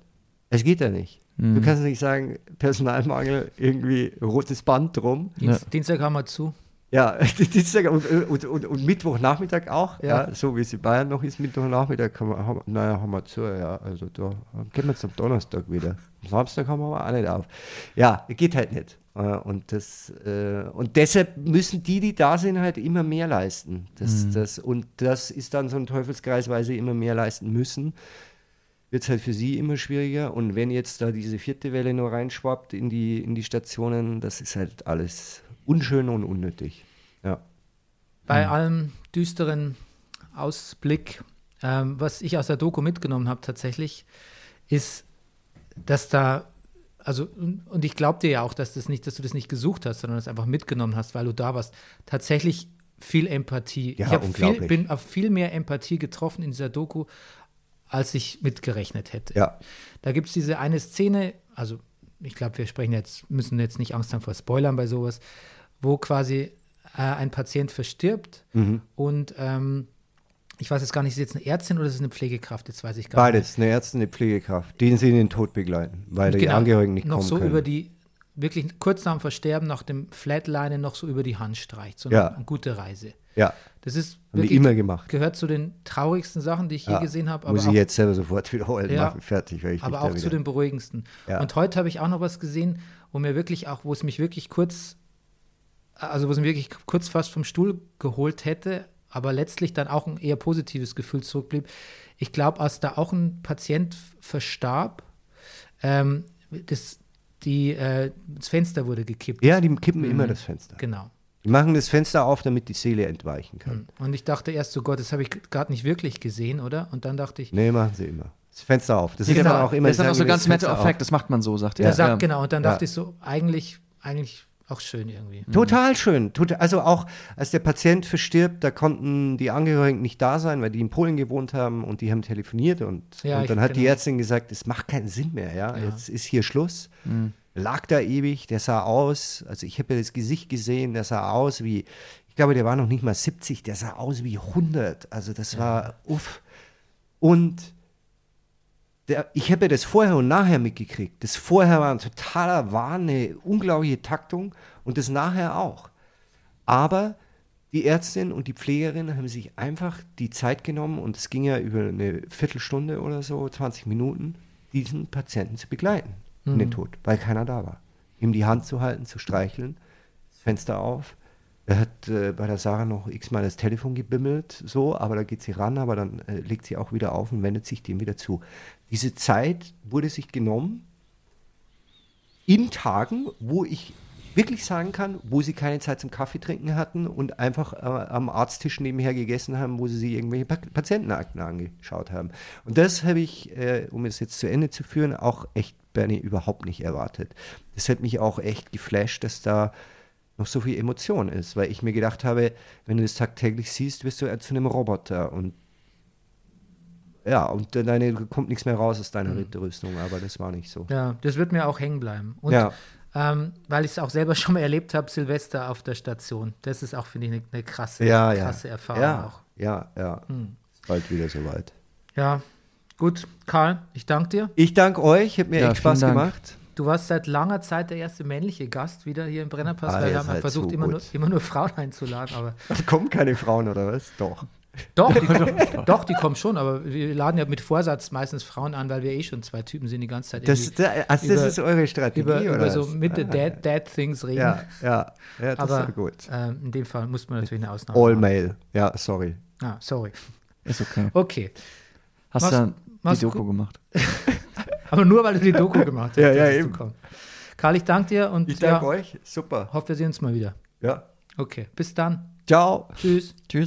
Es geht ja nicht. Du kannst nicht sagen, Personalmangel, irgendwie rotes Band drum. Dienst, Dienstag haben wir zu. Ja, Dienstag und, und, und, und Mittwochnachmittag auch. Ja. Ja. so wie es in Bayern noch ist, Mittwochnachmittag kann man, haben, naja, haben wir zu, ja. Also da gehen wir jetzt am Donnerstag wieder. Am Samstag haben wir aber auch nicht auf. Ja, geht halt nicht. Äh, Und, das, äh, und deshalb müssen die, die da sind, halt immer mehr leisten. Das, das, und das ist dann so ein Teufelskreis, weil sie immer mehr leisten müssen. Wird es halt für sie immer schwieriger. Und wenn jetzt da diese vierte Welle nur reinschwappt in die, in die Stationen, das ist halt alles unschön und unnötig. Ja. Bei allem düsteren Ausblick, ähm, was ich aus der Doku mitgenommen habe tatsächlich, ist, dass da, also, und ich glaube dir ja auch, dass, das nicht, dass du das nicht gesucht hast, sondern das einfach mitgenommen hast, weil du da warst, tatsächlich viel Empathie. Ja, ich viel, bin auf viel mehr Empathie getroffen in dieser Doku, als ich mitgerechnet hätte. Ja. Da gibt es diese eine Szene, also ich glaube, wir sprechen jetzt, müssen jetzt nicht Angst haben vor Spoilern bei sowas, wo quasi äh, ein Patient verstirbt Mhm. und ähm, ich weiß jetzt gar nicht, ist es jetzt eine Ärztin oder ist es eine Pflegekraft? Jetzt weiß ich gar nicht. Beides, eine Ärztin, eine Pflegekraft, die sie in den Tod begleiten, weil die Genau, Angehörigen nicht noch kommen so können. über die, wirklich kurz nach dem Versterben, nach dem Flatline noch so über die Hand streicht. So Ja. eine, eine gute Reise. ja, Das ist wirklich, immer gemacht. gehört zu den traurigsten Sachen, die ich je Ja, gesehen habe. Muss auch ich jetzt selber sofort wiederholen, Ja, machen, fertig. Weil ich aber auch zu den beruhigendsten. Ja. Und heute habe ich auch noch was gesehen, wo mir wirklich auch, wo es mich wirklich kurz also was mich wirklich kurz fast vom Stuhl geholt hätte, aber letztlich dann auch ein eher positives Gefühl zurückblieb. Ich glaube, als da auch ein Patient verstarb, ähm, das, die, äh, das Fenster wurde gekippt. Ja, die kippen immer das Fenster. Genau. Die machen das Fenster auf, damit die Seele entweichen kann. Und ich dachte erst so, Gott, das habe ich gerade nicht wirklich gesehen, oder? Und dann dachte ich, Nee, machen sie immer. Das Fenster auf. Das ist Genau. dann auch immer das ist dann auch so ganz matter of fact, das macht man so, sagt der er. sagt, Ja. genau. Und dann Ja. dachte ich so, eigentlich, eigentlich auch schön irgendwie. Total schön. Also auch als der Patient verstirbt, da konnten die Angehörigen nicht da sein, weil die in Polen gewohnt haben und die haben telefoniert und, Ja, und dann hat die genau. Ärztin gesagt, es macht keinen Sinn mehr, ja, jetzt ist hier Schluss. Lag da ewig, der sah aus, also ich habe ja das Gesicht gesehen, der sah aus wie, ich glaube, der war noch nicht mal 70, der sah aus wie 100, also das war uff. Und der, ich habe ja das vorher und nachher mitgekriegt. Das vorher war ein totaler Wahn, eine unglaubliche Taktung und das nachher auch. Aber die Ärztin und die Pflegerin haben sich einfach die Zeit genommen und es ging ja über eine Viertelstunde oder so, 20 Minuten, diesen Patienten zu begleiten in den Tod, weil keiner da war. Ihm die Hand zu halten, zu streicheln, das Fenster auf. Er hat äh, bei der Sarah noch x-mal das Telefon gebimmelt, so, aber da geht sie ran, aber dann äh, legt sie auch wieder auf und wendet sich dem wieder zu. Diese Zeit wurde sich genommen in Tagen, wo ich wirklich sagen kann, wo sie keine Zeit zum Kaffee trinken hatten und einfach äh, am Arzttisch nebenher gegessen haben, wo sie sich irgendwelche pa Patientenakten angeschaut haben. Und das habe ich, äh, um es jetzt zu Ende zu führen, auch echt, Bernie, überhaupt nicht erwartet. Das hat mich auch echt geflasht, dass da noch so viel Emotion ist, weil ich mir gedacht habe, wenn du das tagtäglich siehst, wirst du zu einem Roboter und ja, und dann deine, kommt nichts mehr raus aus deiner Ritterrüstung, aber das war nicht so. Ja, das wird mir auch hängen bleiben. Und Ja. Ähm, weil ich es auch selber schon mal erlebt habe, Silvester auf der Station. Das ist auch, finde ich, eine ne krasse, Ja, ja. krasse Erfahrung ja, auch. Ja, ja. Ist bald wieder soweit. Ja, gut. Karl, ich danke dir. Ich danke euch, hat mir Ja, echt Spaß gemacht. Du warst seit langer Zeit der erste männliche Gast wieder hier im Brennerpass, Ah, weil wir haben ja seid versucht, so immer nur, immer nur Frauen einzuladen. Aber Da kommen keine Frauen oder was? Doch. Doch, die, doch, die kommen schon, aber wir laden ja mit Vorsatz meistens Frauen an, weil wir eh schon zwei Typen sind, die ganze Zeit Das, da, also über- das ist eure Strategie, über, oder? über so? Mitte Ah, Dad, Dad Things reden. Ja, ja, ja, das aber ist ja gut. ähm, in dem Fall muss man natürlich eine Ausnahme All machen. Male. Ja, sorry. Ah, sorry. Ist okay. Okay. Hast du mach's die Doku gemacht? Aber nur, weil du die Doku gemacht hast. Ja, ja, eben. Karl, ich danke dir und Ich danke ja, euch. Super. hoffe, wir sehen uns mal wieder. Ja. Okay, bis dann. Ciao. Tschüss. Tschüss.